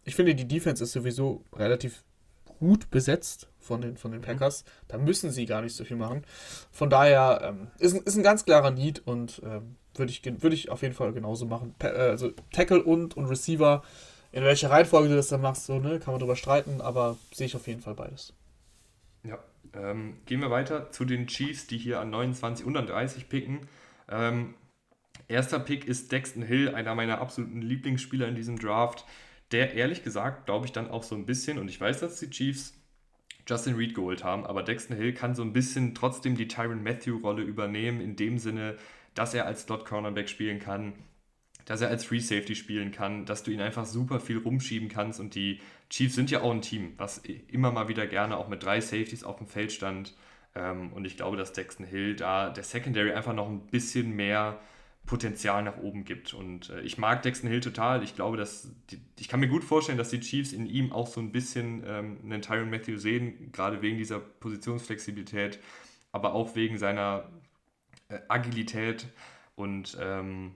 Ich finde, die Defense ist sowieso relativ gut besetzt von den, von den mhm. Packers. Da müssen sie gar nicht so viel machen. Von daher ähm, ist, ist ein ganz klarer Need und ähm, würde ich, würd ich auf jeden Fall genauso machen. Pa äh, also Tackle und, und Receiver. In welcher Reihenfolge du das dann machst, so, ne, kann man darüber streiten, aber sehe ich auf jeden Fall beides. Ja, ähm, gehen wir weiter zu den Chiefs, die hier an 29 und an 30 picken. Ähm, erster Pick ist Dexton Hill, einer meiner absoluten Lieblingsspieler in diesem Draft der ehrlich gesagt, glaube ich, dann auch so ein bisschen, und ich weiß, dass die Chiefs Justin Reed geholt haben, aber Dexton Hill kann so ein bisschen trotzdem die Tyron Matthew-Rolle übernehmen, in dem Sinne, dass er als Slot-Cornerback spielen kann, dass er als Free Safety spielen kann, dass du ihn einfach super viel rumschieben kannst und die Chiefs sind ja auch ein Team, was immer mal wieder gerne auch mit drei Safeties auf dem Feld stand. Ähm, und ich glaube, dass Dexton Hill da der Secondary einfach noch ein bisschen mehr Potenzial nach oben gibt. Und äh, ich mag Dexton Hill total. Ich glaube, dass die, ich kann mir gut vorstellen, dass die Chiefs in ihm auch so ein bisschen ähm, einen Tyron Matthew sehen, gerade wegen dieser Positionsflexibilität, aber auch wegen seiner äh, Agilität und, ähm,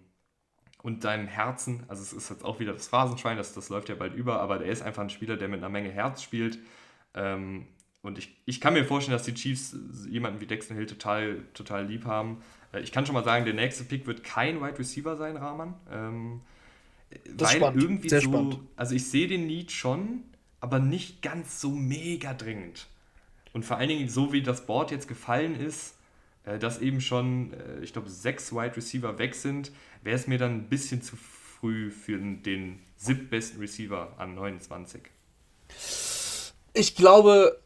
und seinem Herzen. Also es ist jetzt auch wieder das Phasenschwein, das, das läuft ja bald über, aber er ist einfach ein Spieler, der mit einer Menge Herz spielt. Ähm, und ich, ich kann mir vorstellen, dass die Chiefs jemanden wie Dexton Hill total, total lieb haben. Äh, ich kann schon mal sagen, der nächste Pick wird kein Wide Receiver sein, Rahman. Ähm, das weil spannend. irgendwie Sehr so, spannend. also ich sehe den Need schon, aber nicht ganz so mega dringend. Und vor allen Dingen, so wie das Board jetzt gefallen ist, äh, dass eben schon, äh, ich glaube, sechs Wide Receiver weg sind, wäre es mir dann ein bisschen zu früh für den siebtbesten Receiver an 29? Ich glaube,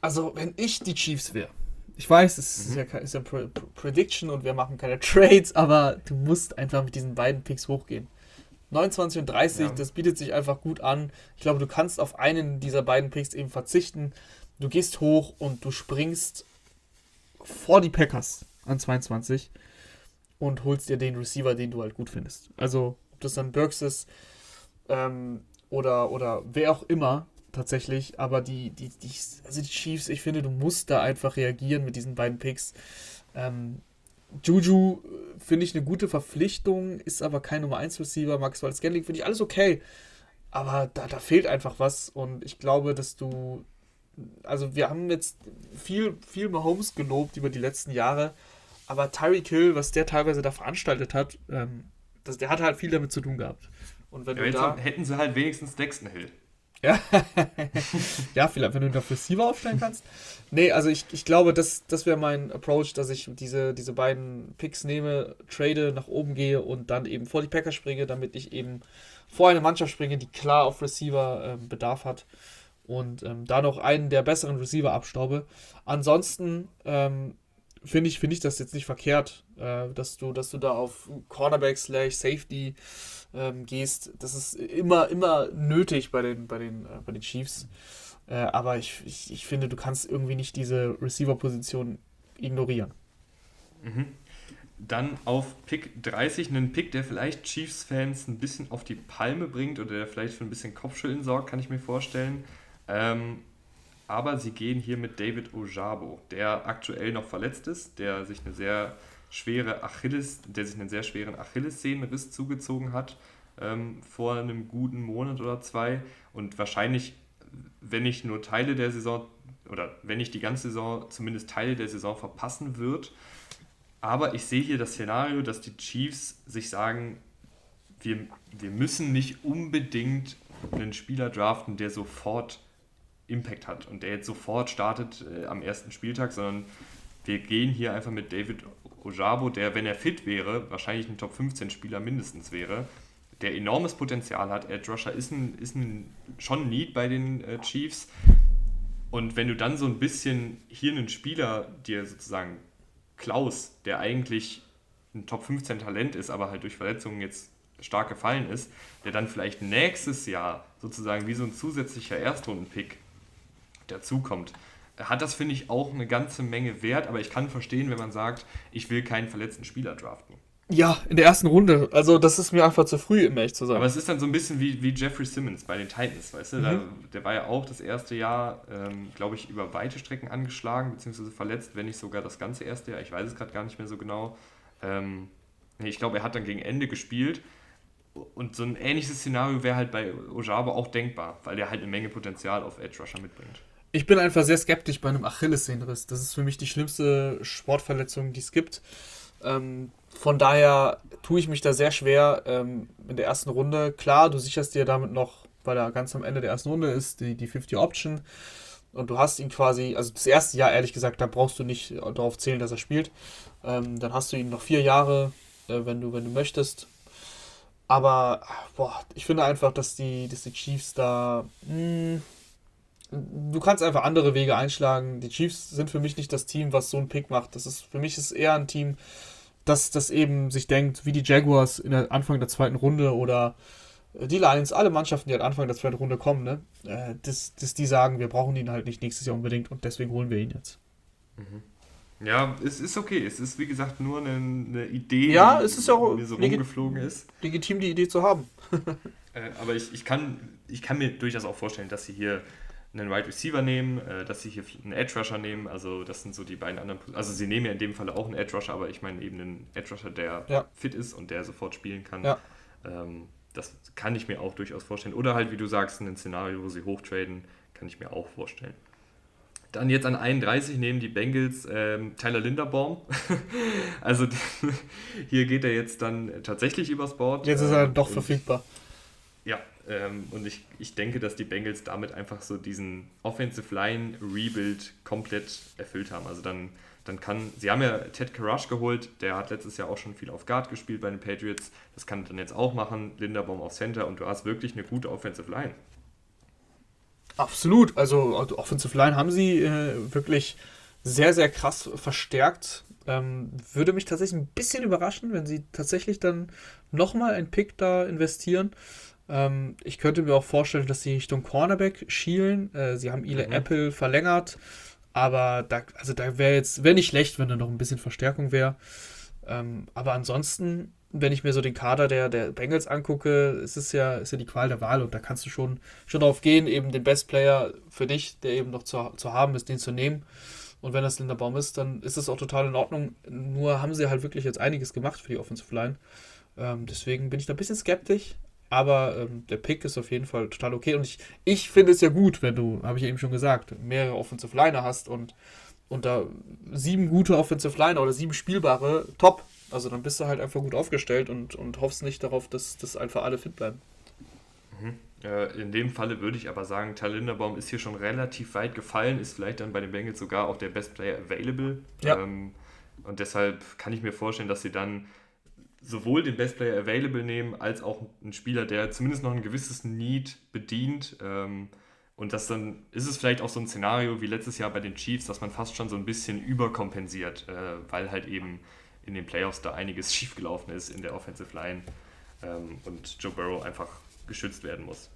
also wenn ich die Chiefs wäre, ich weiß, es mhm. ist ja, ist ja Pre Prediction und wir machen keine [LAUGHS] Trades, aber du musst einfach mit diesen beiden Picks hochgehen. 29 und 30, ja. das bietet sich einfach gut an. Ich glaube, du kannst auf einen dieser beiden Picks eben verzichten. Du gehst hoch und du springst vor die Packers an 22 und holst dir den Receiver, den du halt gut findest. Also, ob das dann Burks ist ähm, oder, oder wer auch immer tatsächlich, aber die, die, die, also die Chiefs, ich finde, du musst da einfach reagieren mit diesen beiden Picks. Ähm, Juju äh, finde ich eine gute Verpflichtung, ist aber kein Nummer 1 Receiver. Max Wallace Scantling finde ich alles okay. Aber da, da fehlt einfach was und ich glaube, dass du. Also, wir haben jetzt viel, viel Mahomes gelobt über die letzten Jahre, aber Tyreek Hill, was der teilweise da veranstaltet hat, ähm, das, der hat halt viel damit zu tun gehabt. Und wenn ja, du da, hätten sie halt wenigstens Dexton Hill. Ja, [LAUGHS] ja vielleicht, wenn du ihn auf Receiver aufstellen kannst. Nee, also ich, ich glaube, das, das wäre mein Approach, dass ich diese, diese beiden Picks nehme, trade, nach oben gehe und dann eben vor die Packers springe, damit ich eben vor eine Mannschaft springe, die klar auf Receiver ähm, Bedarf hat und ähm, da noch einen der besseren Receiver abstaube. Ansonsten ähm, finde ich, find ich das jetzt nicht verkehrt, äh, dass, du, dass du da auf Cornerback slash Safety ähm, gehst. Das ist immer, immer nötig bei den, bei den, äh, bei den Chiefs. Äh, aber ich, ich, ich finde, du kannst irgendwie nicht diese Receiver-Position ignorieren. Mhm. Dann auf Pick 30, einen Pick, der vielleicht Chiefs-Fans ein bisschen auf die Palme bringt oder der vielleicht für ein bisschen Kopfschütteln sorgt, kann ich mir vorstellen. Ähm, aber sie gehen hier mit David Ojabo, der aktuell noch verletzt ist, der sich eine sehr schwere Achilles, der sich einen sehr schweren Achillessehnenriss zugezogen hat ähm, vor einem guten Monat oder zwei und wahrscheinlich, wenn nicht nur Teile der Saison oder wenn nicht die ganze Saison, zumindest Teile der Saison verpassen wird. Aber ich sehe hier das Szenario, dass die Chiefs sich sagen, wir, wir müssen nicht unbedingt einen Spieler draften, der sofort Impact hat und der jetzt sofort startet äh, am ersten Spieltag, sondern wir gehen hier einfach mit David Ojabo, der, wenn er fit wäre, wahrscheinlich ein Top 15 Spieler mindestens wäre, der enormes Potenzial hat. Ed Rusher ist, ein, ist ein, schon ein Need bei den äh, Chiefs. Und wenn du dann so ein bisschen hier einen Spieler dir sozusagen Klaus, der eigentlich ein Top 15 Talent ist, aber halt durch Verletzungen jetzt stark gefallen ist, der dann vielleicht nächstes Jahr sozusagen wie so ein zusätzlicher Erstrundenpick dazukommt, hat das, finde ich, auch eine ganze Menge Wert, aber ich kann verstehen, wenn man sagt, ich will keinen verletzten Spieler draften. Ja, in der ersten Runde. Also, das ist mir einfach zu früh, um ehrlich zu sein. Aber es ist dann so ein bisschen wie, wie Jeffrey Simmons bei den Titans, weißt du? Mhm. Da, der war ja auch das erste Jahr, ähm, glaube ich, über weite Strecken angeschlagen, beziehungsweise verletzt, wenn nicht sogar das ganze erste Jahr. Ich weiß es gerade gar nicht mehr so genau. Ähm, ich glaube, er hat dann gegen Ende gespielt. Und so ein ähnliches Szenario wäre halt bei Ojabo auch denkbar, weil der halt eine Menge Potenzial auf Edge Rusher mitbringt. Ich bin einfach sehr skeptisch bei einem Achillessehnenriss. Das ist für mich die schlimmste Sportverletzung, die es gibt. Ähm, von daher tue ich mich da sehr schwer ähm, in der ersten Runde. Klar, du sicherst dir damit noch, weil er ganz am Ende der ersten Runde ist, die, die 50 Option. Und du hast ihn quasi, also das erste Jahr, ehrlich gesagt, da brauchst du nicht darauf zählen, dass er spielt. Ähm, dann hast du ihn noch vier Jahre, äh, wenn, du, wenn du möchtest. Aber boah, ich finde einfach, dass die, dass die Chiefs da. Mh, hm, du kannst einfach andere Wege einschlagen. Die Chiefs sind für mich nicht das Team, was so einen Pick macht. Das ist für mich ist eher ein Team, das, das eben sich denkt, wie die Jaguars in der Anfang der zweiten Runde oder äh, die Lions, alle Mannschaften, die an Anfang der zweiten Runde kommen, ne, äh, dass, dass die sagen, wir brauchen ihn halt nicht nächstes Jahr unbedingt und deswegen holen wir ihn jetzt. Mhm. Ja, es ist okay. Es ist wie gesagt nur eine, eine Idee, ja, es ist auch die so rumgeflogen ist. Legitim, die Idee zu haben. [LAUGHS] äh, aber ich, ich, kann, ich kann mir durchaus auch vorstellen, dass sie hier einen Wide Receiver nehmen, äh, dass sie hier einen Edge Rusher nehmen. Also das sind so die beiden anderen. Also sie nehmen ja in dem Fall auch einen Edge Rusher, aber ich meine eben einen Edge Rusher, der ja. fit ist und der sofort spielen kann. Ja. Ähm, das kann ich mir auch durchaus vorstellen. Oder halt, wie du sagst, ein Szenario, wo sie hochtraden, kann ich mir auch vorstellen. Dann jetzt an 31 nehmen die Bengals ähm, Tyler Linderbaum. [LAUGHS] also [LAUGHS] hier geht er jetzt dann tatsächlich übers Board. Jetzt ist er doch verfügbar. Ähm, und ich, ich denke, dass die Bengals damit einfach so diesen Offensive Line Rebuild komplett erfüllt haben. Also dann dann kann, sie haben ja Ted Karash geholt, der hat letztes Jahr auch schon viel auf Guard gespielt bei den Patriots, das kann er dann jetzt auch machen, Linderbaum auf Center und du hast wirklich eine gute Offensive Line. Absolut, also, also Offensive Line haben sie äh, wirklich sehr, sehr krass verstärkt. Ähm, würde mich tatsächlich ein bisschen überraschen, wenn sie tatsächlich dann nochmal einen Pick da investieren. Ähm, ich könnte mir auch vorstellen, dass sie Richtung Cornerback schielen. Äh, sie haben Ile mhm. Apple verlängert, aber da, also da wäre jetzt, wäre nicht schlecht, wenn da noch ein bisschen Verstärkung wäre. Ähm, aber ansonsten, wenn ich mir so den Kader der, der Bengals angucke, ist es ja, ist ja die Qual der Wahl und da kannst du schon, schon darauf gehen, eben den Best Player für dich, der eben noch zu, zu haben ist, den zu nehmen. Und wenn das Linderbaum ist, dann ist das auch total in Ordnung. Nur haben sie halt wirklich jetzt einiges gemacht für die Offensive Line. Ähm, deswegen bin ich da ein bisschen skeptisch. Aber ähm, der Pick ist auf jeden Fall total okay. Und ich, ich finde es ja gut, wenn du, habe ich eben schon gesagt, mehrere Offensive Liner hast und, und da sieben gute Offensive Liner oder sieben spielbare, top. Also dann bist du halt einfach gut aufgestellt und, und hoffst nicht darauf, dass, dass einfach alle fit bleiben. Mhm. Äh, in dem Falle würde ich aber sagen, Tal Linderbaum ist hier schon relativ weit gefallen, ist vielleicht dann bei den Bengals sogar auch der Best Player available. Ja. Ähm, und deshalb kann ich mir vorstellen, dass sie dann sowohl den Best Player available nehmen, als auch einen Spieler, der zumindest noch ein gewisses Need bedient. Ähm, und das dann ist es vielleicht auch so ein Szenario wie letztes Jahr bei den Chiefs, dass man fast schon so ein bisschen überkompensiert, äh, weil halt eben in den Playoffs da einiges [LAUGHS] schiefgelaufen ist in der Offensive Line ähm, und Joe Burrow einfach geschützt werden muss.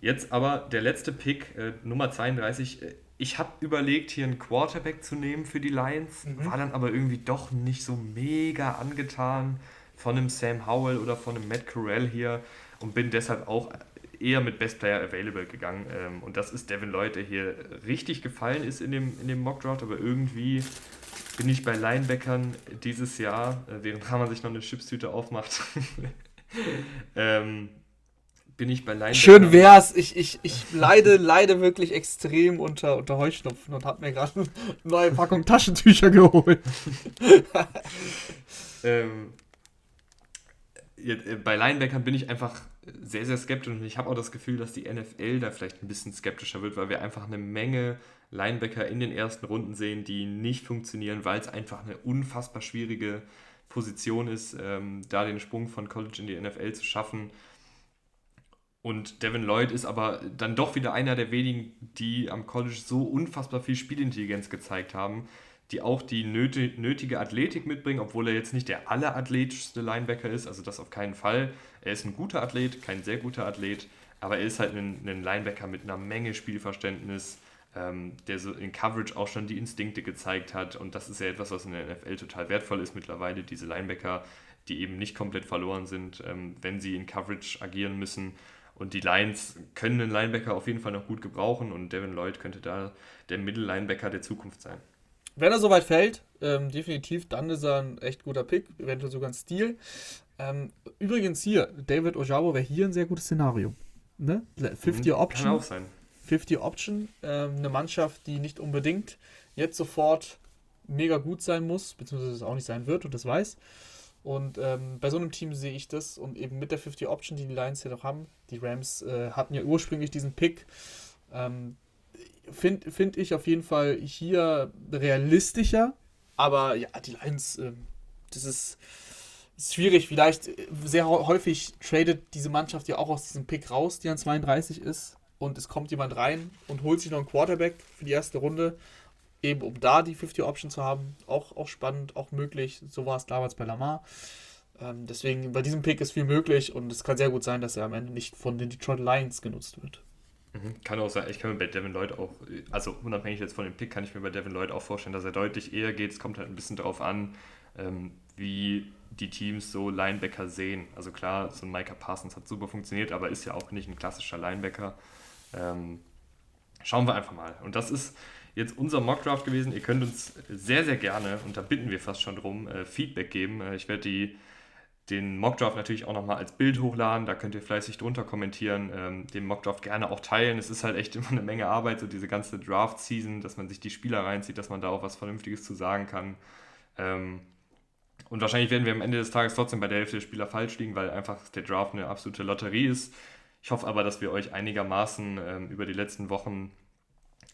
Jetzt aber der letzte Pick, äh, Nummer 32. Äh, ich habe überlegt, hier einen Quarterback zu nehmen für die Lions, mhm. war dann aber irgendwie doch nicht so mega angetan von einem Sam Howell oder von einem Matt Corral hier und bin deshalb auch eher mit Best Player Available gegangen. Ähm, und das ist Devin Lloyd, der hier richtig gefallen ist in dem, in dem Mock Draft, aber irgendwie bin ich bei Linebackern dieses Jahr, äh, während Hammer sich noch eine Chipstüte aufmacht, [LAUGHS] ähm, bin ich bei Linebacker. Schön wär's. Ich, ich, ich leide, leide wirklich extrem unter, unter Heuschnupfen und habe mir gerade eine [LAUGHS] neue Packung Taschentücher geholt. [LAUGHS] ähm, äh, bei Linebackern bin ich einfach sehr, sehr skeptisch und ich habe auch das Gefühl, dass die NFL da vielleicht ein bisschen skeptischer wird, weil wir einfach eine Menge Linebacker in den ersten Runden sehen, die nicht funktionieren, weil es einfach eine unfassbar schwierige Position ist, ähm, da den Sprung von College in die NFL zu schaffen. Und Devin Lloyd ist aber dann doch wieder einer der wenigen, die am College so unfassbar viel Spielintelligenz gezeigt haben, die auch die nötige Athletik mitbringen, obwohl er jetzt nicht der allerathletischste Linebacker ist, also das auf keinen Fall. Er ist ein guter Athlet, kein sehr guter Athlet, aber er ist halt ein, ein Linebacker mit einer Menge Spielverständnis, ähm, der so in Coverage auch schon die Instinkte gezeigt hat und das ist ja etwas, was in der NFL total wertvoll ist mittlerweile, diese Linebacker, die eben nicht komplett verloren sind, ähm, wenn sie in Coverage agieren müssen und die Lions können einen Linebacker auf jeden Fall noch gut gebrauchen und Devin Lloyd könnte da der Mittellinebacker der Zukunft sein. Wenn er soweit fällt, ähm, definitiv, dann ist er ein echt guter Pick, eventuell sogar ein Stil. Ähm, übrigens hier, David Ojabo wäre hier ein sehr gutes Szenario. Ne? 50 mhm, Option. Kann auch sein. 50 Option, ähm, eine Mannschaft, die nicht unbedingt jetzt sofort mega gut sein muss, beziehungsweise es auch nicht sein wird und das weiß. Und ähm, bei so einem Team sehe ich das und eben mit der 50 Option, die die Lions ja noch haben, die Rams äh, hatten ja ursprünglich diesen Pick. Ähm, Finde find ich auf jeden Fall hier realistischer, aber ja, die Lions, äh, das ist, schwierig. Vielleicht äh, sehr häufig tradet diese Mannschaft ja auch aus diesem Pick raus, die an 32 ist, und es kommt jemand rein und holt sich noch einen Quarterback für die erste Runde eben um da die 50 Option zu haben, auch, auch spannend, auch möglich. So war es damals bei Lamar. Ähm, deswegen, bei diesem Pick ist viel möglich und es kann sehr gut sein, dass er am Ende nicht von den Detroit Lions genutzt wird. Mhm. Kann auch sein, ich kann mir bei Devin Lloyd auch, also unabhängig jetzt von dem Pick, kann ich mir bei Devin Lloyd auch vorstellen, dass er deutlich eher geht. Es kommt halt ein bisschen darauf an, ähm, wie die Teams so Linebacker sehen. Also klar, so ein Micah Parsons hat super funktioniert, aber ist ja auch nicht ein klassischer Linebacker. Ähm, schauen wir einfach mal. Und das ist jetzt unser Mockdraft gewesen. Ihr könnt uns sehr, sehr gerne, und da bitten wir fast schon drum, äh, Feedback geben. Äh, ich werde die, den Mockdraft natürlich auch nochmal als Bild hochladen. Da könnt ihr fleißig drunter kommentieren, ähm, den Mockdraft gerne auch teilen. Es ist halt echt [LAUGHS] immer eine Menge Arbeit, so diese ganze Draft-Season, dass man sich die Spieler reinzieht, dass man da auch was Vernünftiges zu sagen kann. Ähm, und wahrscheinlich werden wir am Ende des Tages trotzdem bei der Hälfte der Spieler falsch liegen, weil einfach der Draft eine absolute Lotterie ist. Ich hoffe aber, dass wir euch einigermaßen ähm, über die letzten Wochen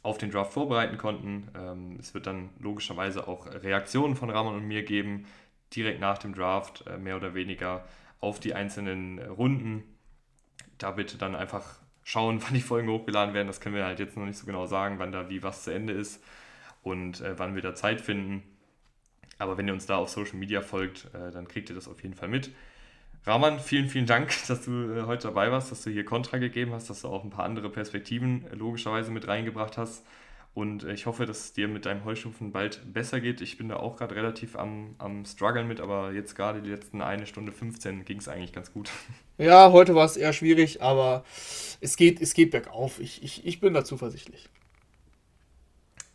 auf den Draft vorbereiten konnten. Ähm, es wird dann logischerweise auch Reaktionen von Ramon und mir geben, direkt nach dem Draft, äh, mehr oder weniger auf die einzelnen Runden. Da bitte dann einfach schauen, [LAUGHS] wann die Folgen hochgeladen werden. Das können wir halt jetzt noch nicht so genau sagen, wann da wie was zu Ende ist und äh, wann wir da Zeit finden. Aber wenn ihr uns da auf Social Media folgt, äh, dann kriegt ihr das auf jeden Fall mit. Rahman, vielen, vielen Dank, [LAUGHS] dass du äh, heute dabei warst, dass du hier Kontra gegeben hast, dass du auch ein paar andere Perspektiven äh, logischerweise mit reingebracht hast. Und äh, ich hoffe, dass es dir mit deinem Heuschnupfen bald besser geht. Ich bin da auch gerade relativ am, am struggeln mit, aber jetzt gerade die letzten eine Stunde 15 ging es eigentlich ganz gut. [LAUGHS] Ja, heute war es eher schwierig, aber es geht, es geht bergauf. Ich, ich, ich bin da zuversichtlich.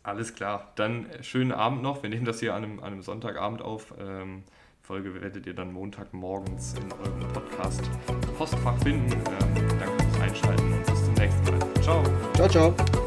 Alles klar. Dann schönen Abend noch. Wir nehmen das hier an einem, an einem Sonntagabend auf. Ähm, Folge werdet ihr dann Montagmorgens in eurem Podcast Postfach finden. Ähm, danke fürs Einschalten und bis zum nächsten Mal. Ciao. Ciao, ciao.